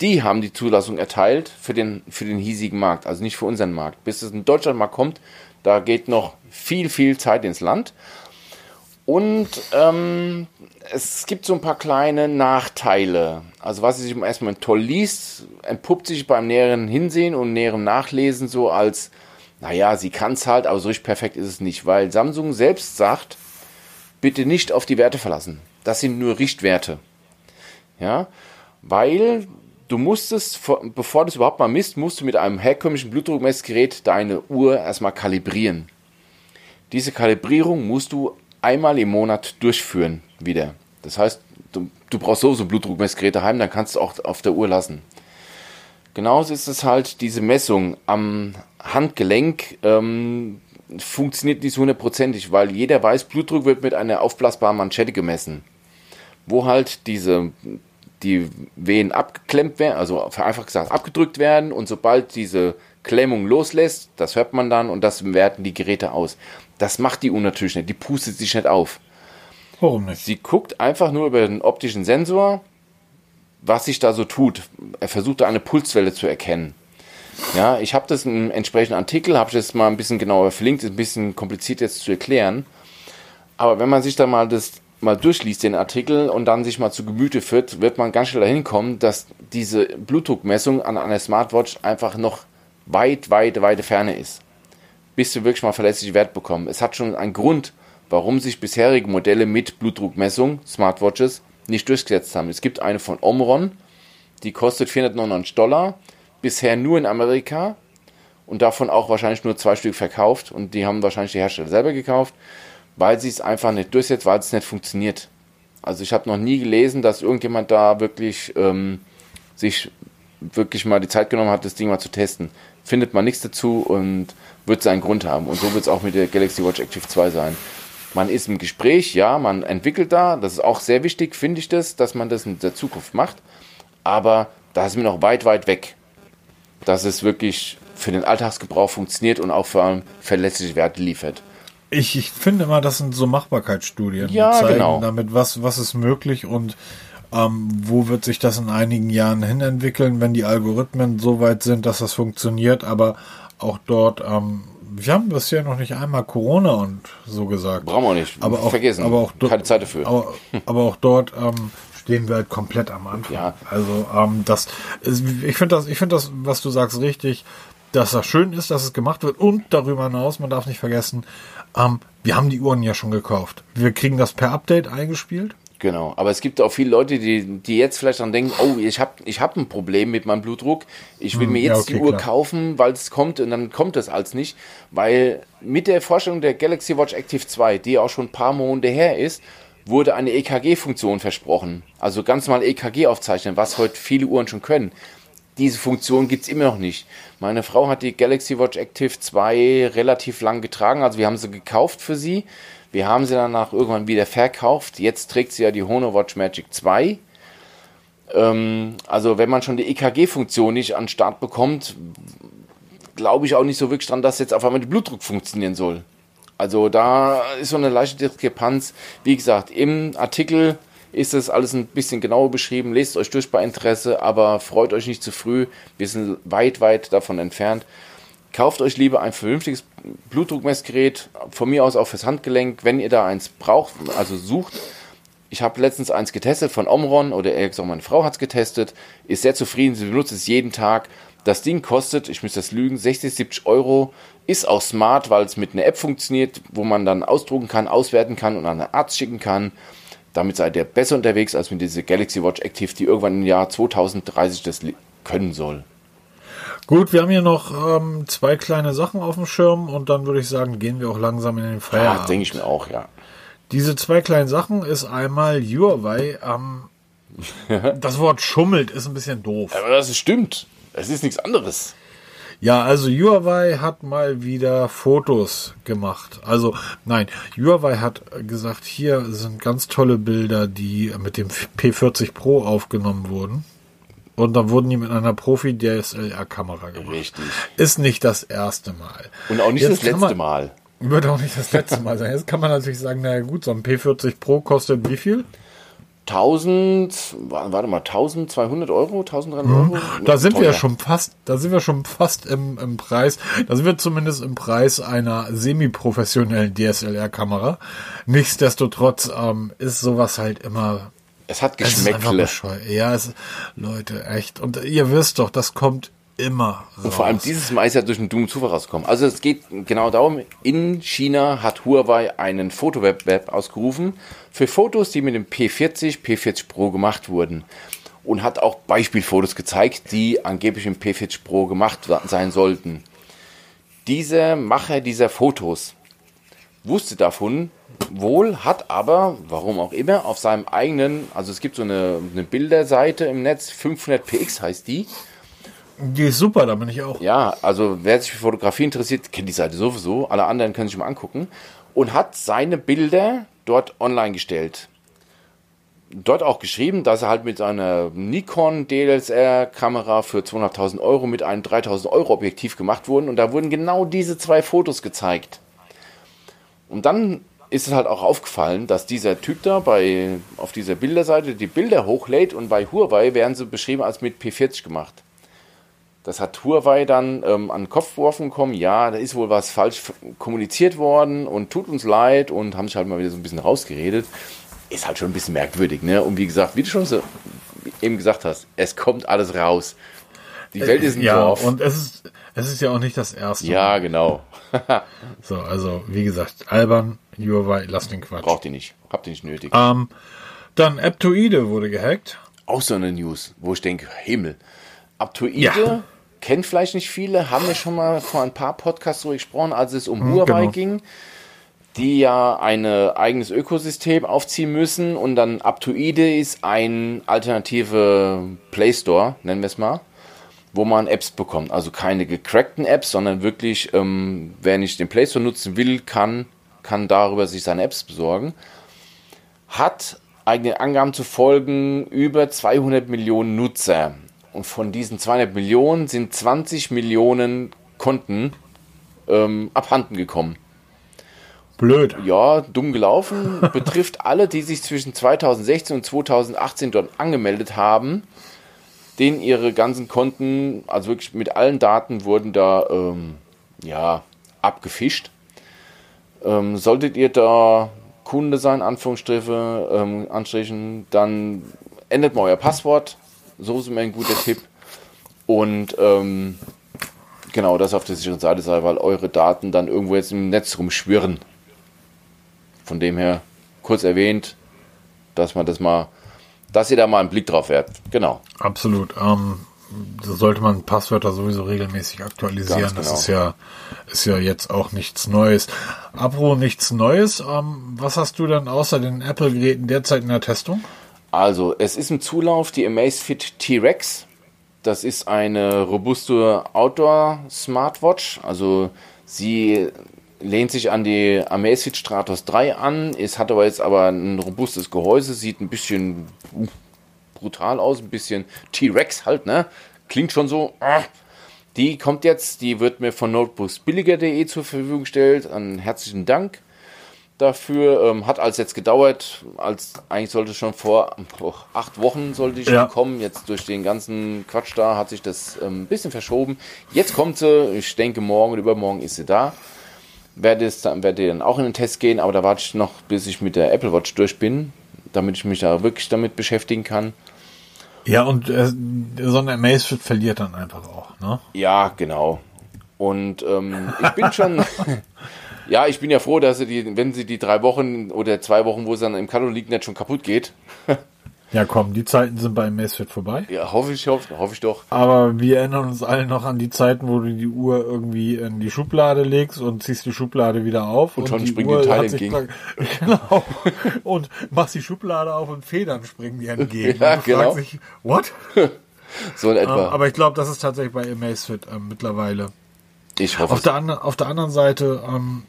Speaker 2: die haben die Zulassung erteilt für den, für den hiesigen Markt, also nicht für unseren Markt. Bis es in Deutschland mal kommt, da geht noch viel, viel Zeit ins Land. Und ähm, es gibt so ein paar kleine Nachteile. Also was sich Moment toll liest, entpuppt sich beim näheren Hinsehen und näheren Nachlesen so als, naja, sie kann es halt, aber so richtig perfekt ist es nicht, weil Samsung selbst sagt, bitte nicht auf die Werte verlassen. Das sind nur Richtwerte. Ja, weil du musstest, bevor du es überhaupt mal misst, musst du mit einem herkömmlichen Blutdruckmessgerät deine Uhr erstmal kalibrieren. Diese Kalibrierung musst du einmal im Monat durchführen wieder. Das heißt, du, du brauchst sowieso Blutdruckmessgeräte heim, dann kannst du auch auf der Uhr lassen. Genauso ist es halt, diese Messung am Handgelenk ähm, funktioniert nicht so hundertprozentig, weil jeder weiß, Blutdruck wird mit einer aufblasbaren Manschette gemessen. wo halt diese die Venen abgeklemmt werden, also vereinfacht gesagt abgedrückt werden und sobald diese Klemmung loslässt, das hört man dann und das werten die Geräte aus. Das macht die Uhr natürlich nicht, die pustet sich nicht auf.
Speaker 1: Warum nicht?
Speaker 2: Sie guckt einfach nur über den optischen Sensor, was sich da so tut. Er versucht da eine Pulswelle zu erkennen. Ja, ich habe das im entsprechenden Artikel, habe ich das mal ein bisschen genauer verlinkt, ist ein bisschen kompliziert jetzt zu erklären. Aber wenn man sich da mal das mal durchliest, den Artikel, und dann sich mal zu Gemüte führt, wird man ganz schnell dahin kommen, dass diese Blutdruckmessung an einer Smartwatch einfach noch weit, weit, weite Ferne ist. Bis wir wirklich mal verlässliche Wert bekommen. Es hat schon einen Grund, warum sich bisherige Modelle mit Blutdruckmessung, Smartwatches, nicht durchgesetzt haben. Es gibt eine von Omron, die kostet 499 Dollar, bisher nur in Amerika und davon auch wahrscheinlich nur zwei Stück verkauft und die haben wahrscheinlich die Hersteller selber gekauft, weil sie es einfach nicht durchsetzt, weil es nicht funktioniert. Also ich habe noch nie gelesen, dass irgendjemand da wirklich ähm, sich wirklich mal die Zeit genommen hat, das Ding mal zu testen. Findet man nichts dazu und wird seinen Grund haben. Und so wird es auch mit der Galaxy Watch Active 2 sein. Man ist im Gespräch, ja, man entwickelt da, das ist auch sehr wichtig, finde ich das, dass man das in der Zukunft macht. Aber da ist mir noch weit, weit weg, dass es wirklich für den Alltagsgebrauch funktioniert und auch vor allem verlässliche Werte liefert.
Speaker 1: Ich, ich finde immer, das sind so Machbarkeitsstudien.
Speaker 2: Ja,
Speaker 1: die zeigen
Speaker 2: genau.
Speaker 1: damit, was, was ist möglich und ähm, wo wird sich das in einigen Jahren hin entwickeln, wenn die Algorithmen so weit sind, dass das funktioniert, aber auch dort, ähm, wir haben bisher noch nicht einmal Corona und so gesagt.
Speaker 2: Brauchen wir nicht.
Speaker 1: aber auch,
Speaker 2: Vergessen.
Speaker 1: Aber auch
Speaker 2: Keine Zeit dafür.
Speaker 1: Aber, aber auch dort ähm, stehen wir halt komplett am Anfang.
Speaker 2: Ja.
Speaker 1: Also ähm, das, ist, ich finde das, ich finde das, was du sagst, richtig, dass das schön ist, dass es gemacht wird und darüber hinaus, man darf nicht vergessen, ähm, wir haben die Uhren ja schon gekauft. Wir kriegen das per Update eingespielt.
Speaker 2: Genau, aber es gibt auch viele Leute, die, die jetzt vielleicht dran denken, oh, ich habe ich hab ein Problem mit meinem Blutdruck, ich will
Speaker 1: Hm,
Speaker 2: mir
Speaker 1: ja,
Speaker 2: jetzt
Speaker 1: okay,
Speaker 2: die Uhr
Speaker 1: klar.
Speaker 2: kaufen, weil es kommt und dann kommt es als nicht, weil mit der Vorstellung der Galaxy Watch Active 2, die auch schon ein paar Monate her ist, wurde eine EKG-Funktion versprochen. Also ganz normal EKG aufzeichnen, was heute viele Uhren schon können. Diese Funktion gibt's immer noch nicht. Meine Frau hat die Galaxy Watch Active 2 relativ lang getragen, also wir haben sie gekauft für sie. Wir haben sie danach irgendwann wieder verkauft. Jetzt trägt sie ja die Honor Watch Magic 2. Ähm, also wenn man schon die EKG-Funktion nicht an den Start bekommt, glaube ich auch nicht so wirklich dran, dass jetzt auf einmal der Blutdruck funktionieren soll. Also da ist so eine leichte Diskrepanz. Wie gesagt, im Artikel ist das alles ein bisschen genauer beschrieben. Lest euch durch bei Interesse, aber freut euch nicht zu früh. Wir sind weit, weit davon entfernt. Kauft euch lieber ein vernünftiges Blutdruckmessgerät, von mir aus auch fürs Handgelenk, wenn ihr da eins braucht, also sucht. Ich habe letztens eins getestet von Omron oder eher gesagt, meine Frau hat es getestet, ist sehr zufrieden, sie benutzt es jeden Tag. Das Ding kostet, ich müsste das lügen, 60, 70 Euro, ist auch smart, weil es mit einer App funktioniert, wo man dann ausdrucken kann, auswerten kann und an einen Arzt schicken kann. Damit seid ihr besser unterwegs als mit dieser Galaxy Watch Active, die irgendwann im Jahr 2030 das können soll.
Speaker 1: Gut, wir haben hier noch ähm, zwei kleine Sachen auf dem Schirm und dann würde ich sagen, gehen wir auch langsam in den
Speaker 2: Ja,
Speaker 1: Feierabend.
Speaker 2: denke ich mir auch, ja.
Speaker 1: Diese zwei kleinen Sachen ist einmal Huawei. Ähm, das Wort schummelt ist ein bisschen doof.
Speaker 2: Aber das stimmt. Es ist nichts anderes.
Speaker 1: Ja, also Huawei hat mal wieder Fotos gemacht. Also nein, Huawei hat gesagt, hier sind ganz tolle Bilder, die mit dem P40 Pro aufgenommen wurden. Und dann wurden die mit einer Profi-DSLR-Kamera gemacht.
Speaker 2: Richtig.
Speaker 1: Ist nicht das erste Mal.
Speaker 2: Und auch nicht
Speaker 1: Jetzt
Speaker 2: das letzte
Speaker 1: man-
Speaker 2: Mal.
Speaker 1: Wird auch nicht das letzte Mal sein. Jetzt kann man natürlich sagen, naja gut, so ein P40 Pro kostet wie viel?
Speaker 2: 1000, wa- warte mal, 1200 Euro, 1300 Euro?
Speaker 1: Mhm. Da sind wir ja
Speaker 2: Teuer.
Speaker 1: schon fast, da sind wir schon fast im, im Preis. Da sind wir zumindest im Preis einer semi-professionellen DSLR-Kamera. Nichtsdestotrotz ähm, ist sowas halt immer.
Speaker 2: Es hat
Speaker 1: Es
Speaker 2: Geschmäckle.
Speaker 1: bescheuert. Ja, es, Leute, echt. Und ihr wisst doch, das kommt immer raus.
Speaker 2: Und vor allem dieses Mal ist ja durch einen dummen Zufall rausgekommen. Also es geht genau darum, in China hat Huawei einen Fotowettbewerb ausgerufen für Fotos, die mit dem P40, P40 Pro gemacht wurden. Und hat auch Beispielfotos gezeigt, die angeblich im P40 Pro gemacht sein sollten. Dieser Macher dieser Fotos wusste davon wohl, hat aber, warum auch immer, auf seinem eigenen, also es gibt so eine, eine Bilderseite im Netz, 500px heißt die,
Speaker 1: Die ist super, da bin ich auch.
Speaker 2: ja, also wer sich für Fotografie interessiert, kennt die Seite sowieso. Alle anderen können sich mal angucken. Und hat seine Bilder dort online gestellt. dort auch geschrieben, dass er halt mit einer Nikon DSLR-Kamera für 200.000 Euro mit einem 3.000 Euro Objektiv gemacht wurden und da wurden genau diese zwei Fotos gezeigt. Und dann ist es halt auch aufgefallen, dass dieser Typ da bei, auf dieser Bilderseite die Bilder hochlädt und bei Huawei werden sie beschrieben als mit P40 gemacht. Das hat Huawei dann ähm, an den Kopf geworfen bekommen, ja, da ist wohl was falsch kommuniziert worden und tut uns leid und haben sich halt mal wieder so ein bisschen rausgeredet. Ist halt schon ein bisschen merkwürdig, ne? Und wie gesagt, wie du schon so eben gesagt hast, es kommt alles raus. Die Welt ist ein
Speaker 1: ja,
Speaker 2: Dorf.
Speaker 1: und es ist, es ist ja auch nicht das erste.
Speaker 2: Ja, genau.
Speaker 1: So, also, wie gesagt, albern, Huawei, lass den Quatsch.
Speaker 2: Braucht ihr nicht. Habt ihr nicht nötig.
Speaker 1: Ähm, dann Aptoide wurde gehackt.
Speaker 2: Auch so eine News, wo ich denke, Himmel. Aptoide
Speaker 1: Ja.
Speaker 2: Kennt vielleicht nicht viele, haben wir schon mal vor ein paar Podcasts so gesprochen, als es um
Speaker 1: Mhm,
Speaker 2: Huawei
Speaker 1: genau.
Speaker 2: ging, die ja ein eigenes Ökosystem aufziehen müssen und dann Aptoide ist ein alternative Play Store, nennen wir es mal, wo man Apps bekommt. Also keine gecrackten Apps, sondern wirklich, ähm, wer nicht den Play Store nutzen will, kann, kann darüber sich seine Apps besorgen. Hat eigenen Angaben zu folgen über 200 Millionen Nutzer. Und von diesen 200 Millionen sind 20 Millionen Konten ähm, abhanden gekommen.
Speaker 1: Blöd.
Speaker 2: Ja, dumm gelaufen. Betrifft alle, die sich zwischen 2016 und 2018 dort angemeldet haben. Denen ihre ganzen Konten, also wirklich mit allen Daten, wurden da ähm, ja, abgefischt. Ähm, solltet ihr da Kunde sein, Anführungsstriche, ähm, Anstrichen, dann ändert mal euer Passwort. So ist immer ein guter Tipp. Und ähm, genau, das auf der sicheren Seite sei, weil eure Daten dann irgendwo jetzt im Netz rumschwirren. Von dem her kurz erwähnt, dass man das mal, dass ihr da mal einen Blick drauf werft. Genau.
Speaker 1: Absolut. Ähm, da sollte man Passwörter sowieso regelmäßig aktualisieren.
Speaker 2: Ganz
Speaker 1: Das
Speaker 2: genau.
Speaker 1: ist ja, ist ja jetzt auch nichts Neues. Apropos nichts Neues. Ähm, was hast du dann außer den Apple-Geräten derzeit in der Testung?
Speaker 2: Also, es ist im Zulauf die Amazfit T-Rex. Das ist eine robuste Outdoor-Smartwatch. Also, sie lehnt sich an die Amazfit Stratos 3 an. Es hat aber jetzt aber ein robustes Gehäuse, sieht ein bisschen uh, brutal aus, ein bisschen T-Rex halt, ne? Klingt schon so. ah. Die kommt jetzt, die wird mir von notebooksbilliger.de zur Verfügung gestellt. Einen herzlichen Dank dafür. Ähm, hat als jetzt gedauert, als eigentlich sollte schon vor oh, acht Wochen sollte schon
Speaker 1: Ja.
Speaker 2: kommen. Jetzt durch den ganzen Quatsch da hat sich das ähm, ein bisschen verschoben. Jetzt kommt sie, ich denke morgen oder übermorgen ist sie da. Werde es dann, werde dann auch in den Test gehen, aber da warte ich noch, bis ich mit der Apple Watch durch bin, damit ich mich da wirklich damit beschäftigen kann.
Speaker 1: Ja, und äh, so eine Amazfit verliert dann einfach auch, ne?
Speaker 2: Ja, genau. Und ähm, ich bin schon, ja, ich bin ja froh, dass sie die, wenn sie die drei Wochen oder zwei Wochen, wo sie dann im Katalog liegt, nicht schon kaputt geht.
Speaker 1: Ja, komm, die Zeiten sind bei Amazfit vorbei.
Speaker 2: Ja, hoffe ich, hoffe, hoffe ich doch.
Speaker 1: Aber wir erinnern uns alle noch an die Zeiten, wo du die Uhr irgendwie in die Schublade legst und ziehst die Schublade wieder auf. Und,
Speaker 2: schon
Speaker 1: die
Speaker 2: springt
Speaker 1: Uhr
Speaker 2: dir Teil entgegen.
Speaker 1: Genau. Und machst die Schublade auf und Federn springen dir entgegen.
Speaker 2: Ja,
Speaker 1: und du
Speaker 2: genau.
Speaker 1: fragst dich, what?
Speaker 2: So in
Speaker 1: Ähm,
Speaker 2: etwa.
Speaker 1: aber ich glaube, das ist tatsächlich bei Amazfit ähm, mittlerweile.
Speaker 2: ich hoffe
Speaker 1: Auf
Speaker 2: es.
Speaker 1: der, auf der anderen Seite, ähm,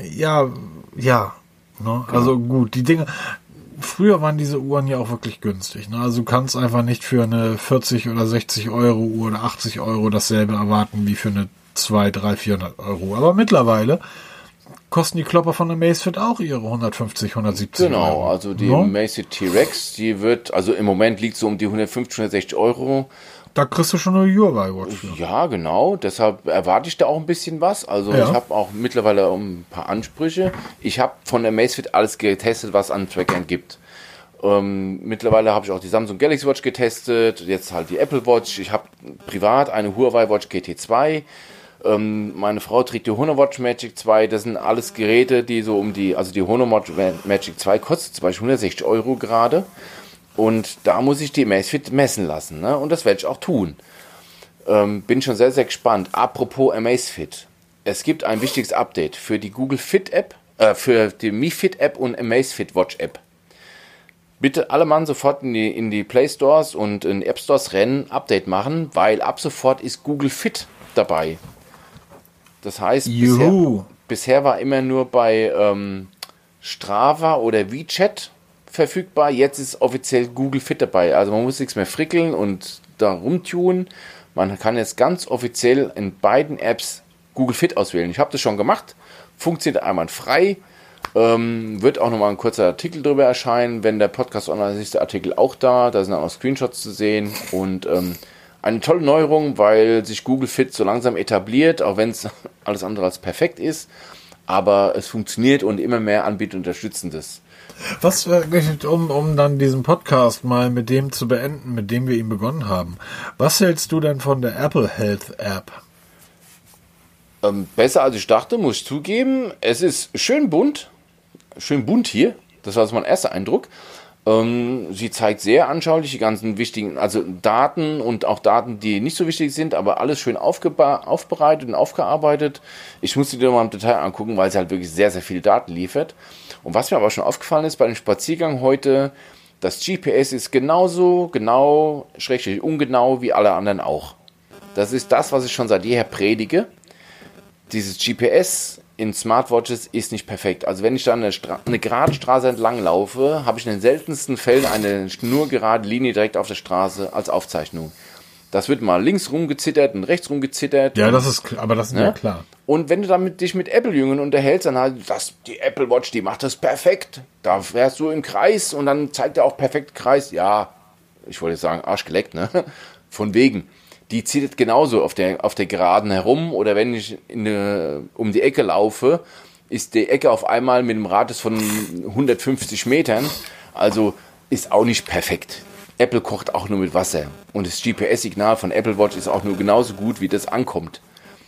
Speaker 1: ja, ja. Ne? Also gut, die Dinge. Früher waren diese Uhren ja auch wirklich günstig. Ne? Also du kannst einfach nicht für eine 40 oder 60 Euro Uhr oder 80 Euro dasselbe erwarten wie für eine 2, 3, 400 Euro. Aber mittlerweile kosten die Klopper von Amazfit auch ihre 150, 170
Speaker 2: Genau,
Speaker 1: Euro.
Speaker 2: also die
Speaker 1: Ne?
Speaker 2: Macy T-Rex, die wird, also im Moment liegt so um die 150, 160 Euro.
Speaker 1: Da kriegst du schon eine Huawei Watch für.
Speaker 2: Ja, genau. Deshalb erwarte ich da auch ein bisschen was. Also
Speaker 1: Ja.
Speaker 2: ich habe auch mittlerweile ein paar Ansprüche. Ich habe von der Amazfit alles getestet, was an Trackern gibt. Ähm, mittlerweile habe ich auch die Samsung Galaxy Watch getestet, jetzt halt die Apple Watch. Ich habe privat eine Huawei Watch GT2. Ähm, meine Frau trägt die Honor Watch Magic 2. Das sind alles Geräte, die so um die, also die Honor Watch Magic 2 kostet zum Beispiel 160 Euro gerade. Und da muss ich die Amazfit messen lassen. Ne? Und das werde ich auch tun. Ähm, bin schon sehr, sehr gespannt. Apropos Amazfit. Es gibt ein wichtiges Update für die Google Fit App, äh, für die Mi Fit App und Amazfit Watch App. Bitte alle Mann sofort in die, in die Play Stores und in App Stores rennen, Update machen, weil ab sofort ist Google Fit dabei. Das heißt, bisher, bisher war immer nur bei ähm, Strava oder WeChat verfügbar. Jetzt ist offiziell Google Fit dabei. Also man muss nichts mehr frickeln und da rumtun. Man kann jetzt ganz offiziell in beiden Apps Google Fit auswählen. Ich habe das schon gemacht. Funktioniert einwandfrei. Ähm, wird auch nochmal ein kurzer Artikel darüber erscheinen. Wenn der Podcast online ist, ist der Artikel auch da. Da sind auch Screenshots zu sehen. Und ähm, eine tolle Neuerung, weil sich Google Fit so langsam etabliert, auch wenn es alles andere als perfekt ist. Aber es funktioniert und immer mehr Anbieter unterstützen das.
Speaker 1: Was, um, um dann diesen Podcast mal mit dem zu beenden, mit dem wir ihn begonnen haben. Was hältst du denn von der Apple Health App?
Speaker 2: Ähm, besser als ich dachte, muss ich zugeben. Es ist schön bunt. Schön bunt hier. Das war also mein erster Eindruck. Ähm, sie zeigt sehr anschaulich die ganzen wichtigen, also Daten und auch Daten, die nicht so wichtig sind, aber alles schön aufbereitet und aufgearbeitet. Ich muss sie dir mal im Detail angucken, weil sie halt wirklich sehr, sehr viele Daten liefert. Und was mir aber schon aufgefallen ist bei dem Spaziergang heute, das GPS ist genauso genau, schrägstrich ungenau wie alle anderen auch. Das ist das, was ich schon seit jeher predige. Dieses GPS in Smartwatches ist nicht perfekt. Also wenn ich da eine, Stra eine gerade Straße entlang laufe, habe ich in den seltensten Fällen eine nur gerade Linie direkt auf der Straße als Aufzeichnung. Das wird mal links rumgezittert und rechts rumgezittert.
Speaker 1: Ja, das ist aber das ist ne? ja klar.
Speaker 2: Und wenn du damit dich mit Apple-Jüngern unterhältst, dann halt, das, die Apple Watch, die macht das perfekt. Da fährst du im Kreis und dann zeigt er auch perfekt Kreis. Ja, ich wollte sagen, arschgeleckt, ne? Von wegen die zieht genauso auf der, auf der Geraden herum oder wenn ich eine, um die Ecke laufe, ist die Ecke auf einmal mit einem Radius von 150 Metern. Also ist auch nicht perfekt. Apple kocht auch nur mit Wasser. Und das GPS-Signal von Apple Watch ist auch nur genauso gut, wie das ankommt.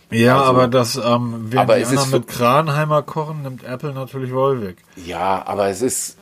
Speaker 1: Ja, also, aber das, ähm, wenn aber die anderen mit Kranheimer kochen, nimmt Apple natürlich wohl weg.
Speaker 2: Ja, aber es ist,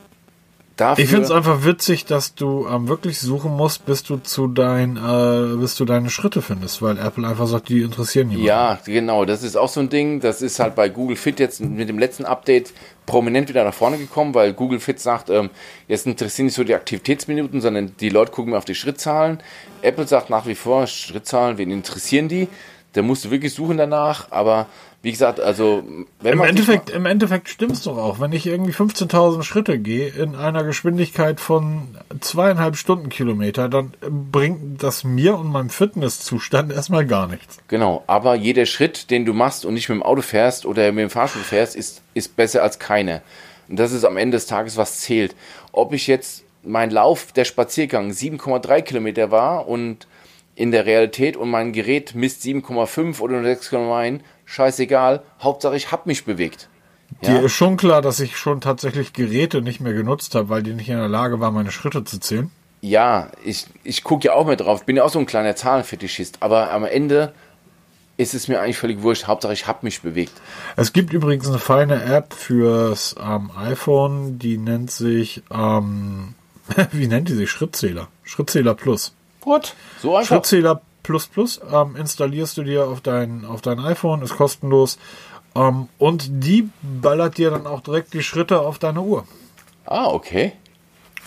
Speaker 1: Dafür ich finde es einfach witzig, dass du ähm, wirklich suchen musst, bis du zu dein, äh, bis du deine Schritte findest, weil Apple einfach sagt, die interessieren
Speaker 2: niemanden. Ja, genau. Das ist auch so ein Ding. Das ist halt bei Google Fit jetzt mit dem letzten Update prominent wieder nach vorne gekommen, weil Google Fit sagt, ähm, jetzt interessieren nicht so die Aktivitätsminuten, sondern die Leute gucken mehr auf die Schrittzahlen. Apple sagt nach wie vor, Schrittzahlen, wen interessieren die? Da musst du wirklich suchen danach, aber wie gesagt, also
Speaker 1: wenn Im Endeffekt, im Endeffekt stimmt's doch auch. Wenn ich irgendwie 15.000 Schritte gehe in einer Geschwindigkeit von zweieinhalb Stundenkilometer, dann bringt das mir und meinem Fitnesszustand erstmal gar nichts.
Speaker 2: Genau, aber jeder Schritt, den du machst und nicht mit dem Auto fährst oder mit dem Fahrstuhl fährst, ist, ist besser als keiner. Und das ist am Ende des Tages, was zählt. Ob ich jetzt mein Lauf, der Spaziergang 7,3 Kilometer war und in der Realität und mein Gerät misst 7,5 oder 6,9, scheißegal, Hauptsache ich habe mich bewegt.
Speaker 1: Ja? Dir ist schon klar, dass ich schon tatsächlich Geräte nicht mehr genutzt habe, weil die nicht in der Lage waren, meine Schritte zu zählen.
Speaker 2: Ja, ich, ich gucke ja auch mehr drauf, bin ja auch so ein kleiner Zahlenfetischist, aber am Ende ist es mir eigentlich völlig wurscht, Hauptsache ich habe mich bewegt.
Speaker 1: Es gibt übrigens eine feine App fürs ähm, iPhone, die nennt sich, ähm, wie nennt die sich? Schrittzähler. Schrittzähler Plus.
Speaker 2: What?
Speaker 1: So einfach? Schrittzähler Plus Plus ähm, installierst du dir auf dein, auf dein iPhone, ist kostenlos. Ähm, und die ballert dir dann auch direkt die Schritte auf deine Uhr.
Speaker 2: Ah, okay.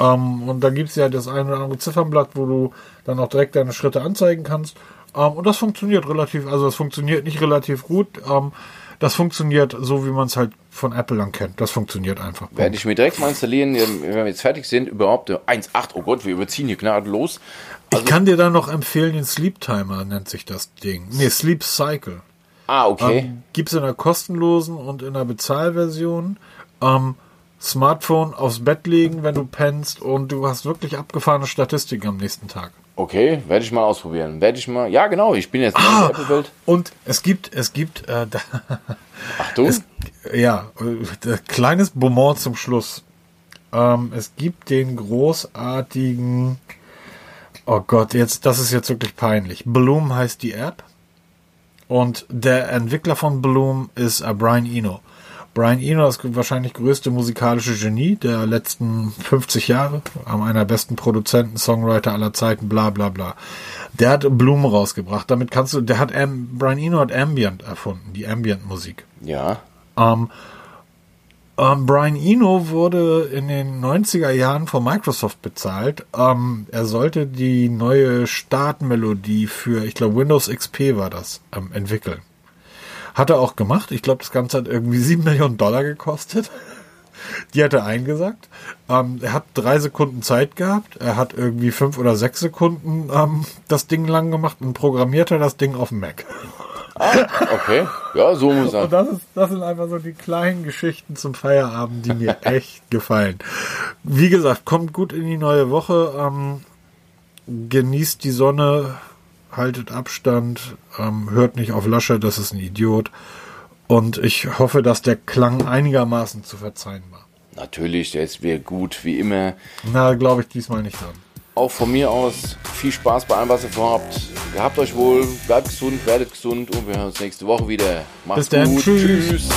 Speaker 1: Ähm, und da gibt es ja das eine oder andere Ziffernblatt, wo du dann auch direkt deine Schritte anzeigen kannst. Ähm, und das funktioniert relativ, also das funktioniert nicht relativ gut. Ähm, das funktioniert so, wie man es halt von Apple dann kennt. Das funktioniert einfach.
Speaker 2: Werde ich mir direkt mal installieren, wenn wir jetzt fertig sind, überhaupt 1.8, oh Gott, wir überziehen hier gnadenlos.
Speaker 1: Also ich kann dir dann noch empfehlen, den Sleep Timer nennt sich das Ding. Nee, Sleep Cycle.
Speaker 2: Ah, okay. Ähm,
Speaker 1: Gibt es in der kostenlosen und in der Bezahlversion. Ähm, Smartphone aufs Bett legen, wenn du pennst und du hast wirklich abgefahrene Statistiken am nächsten Tag.
Speaker 2: Okay, werde ich mal ausprobieren. Werde ich mal. Ja, genau, ich bin jetzt ah,
Speaker 1: in der Apple-Welt. Und es gibt, es gibt, äh, da,
Speaker 2: Achtung. Es,
Speaker 1: ja, äh, kleines Beaumont zum Schluss. Ähm, es gibt den großartigen Oh Gott, jetzt, das ist jetzt wirklich peinlich. Bloom heißt die App. Und der Entwickler von Bloom ist uh, Brian Eno. Brian Eno ist wahrscheinlich größte musikalische Genie der letzten 50 Jahre, einer der besten Produzenten, Songwriter aller Zeiten, bla bla bla. Der hat Bloom rausgebracht. Damit kannst du, der hat Brian Eno hat Ambient erfunden, die Ambient Musik.
Speaker 2: Ja.
Speaker 1: Ähm, ähm, Brian Eno wurde in den 90er Jahren von Microsoft bezahlt. Ähm, er sollte die neue Startmelodie für, ich glaube, Windows XP war das, ähm, entwickeln. Hat er auch gemacht. Ich glaube, das Ganze hat irgendwie 7 Millionen Dollar gekostet. Die hat er eingesagt. Ähm, er hat drei Sekunden Zeit gehabt. Er hat irgendwie fünf oder sechs Sekunden ähm, das Ding lang gemacht und programmierte das Ding auf dem Mac.
Speaker 2: Ah, okay. Ja, so muss
Speaker 1: Und das, ist, das sind einfach so die kleinen Geschichten zum Feierabend, die mir echt gefallen. Wie gesagt, kommt gut in die neue Woche. Ähm, genießt die Sonne, haltet Abstand, ähm, hört nicht auf Lasche, das ist ein Idiot. Und ich hoffe, dass der Klang einigermaßen zu verzeihen war.
Speaker 2: Natürlich, der ist wieder gut, wie immer.
Speaker 1: Na, glaube ich diesmal nicht dran
Speaker 2: auch von mir aus viel Spaß bei allem, was ihr vorhabt. Gehabt euch wohl, bleibt gesund, werdet gesund und wir hören uns nächste Woche wieder. Macht's gut.
Speaker 1: Tschüss.
Speaker 2: Tschüss.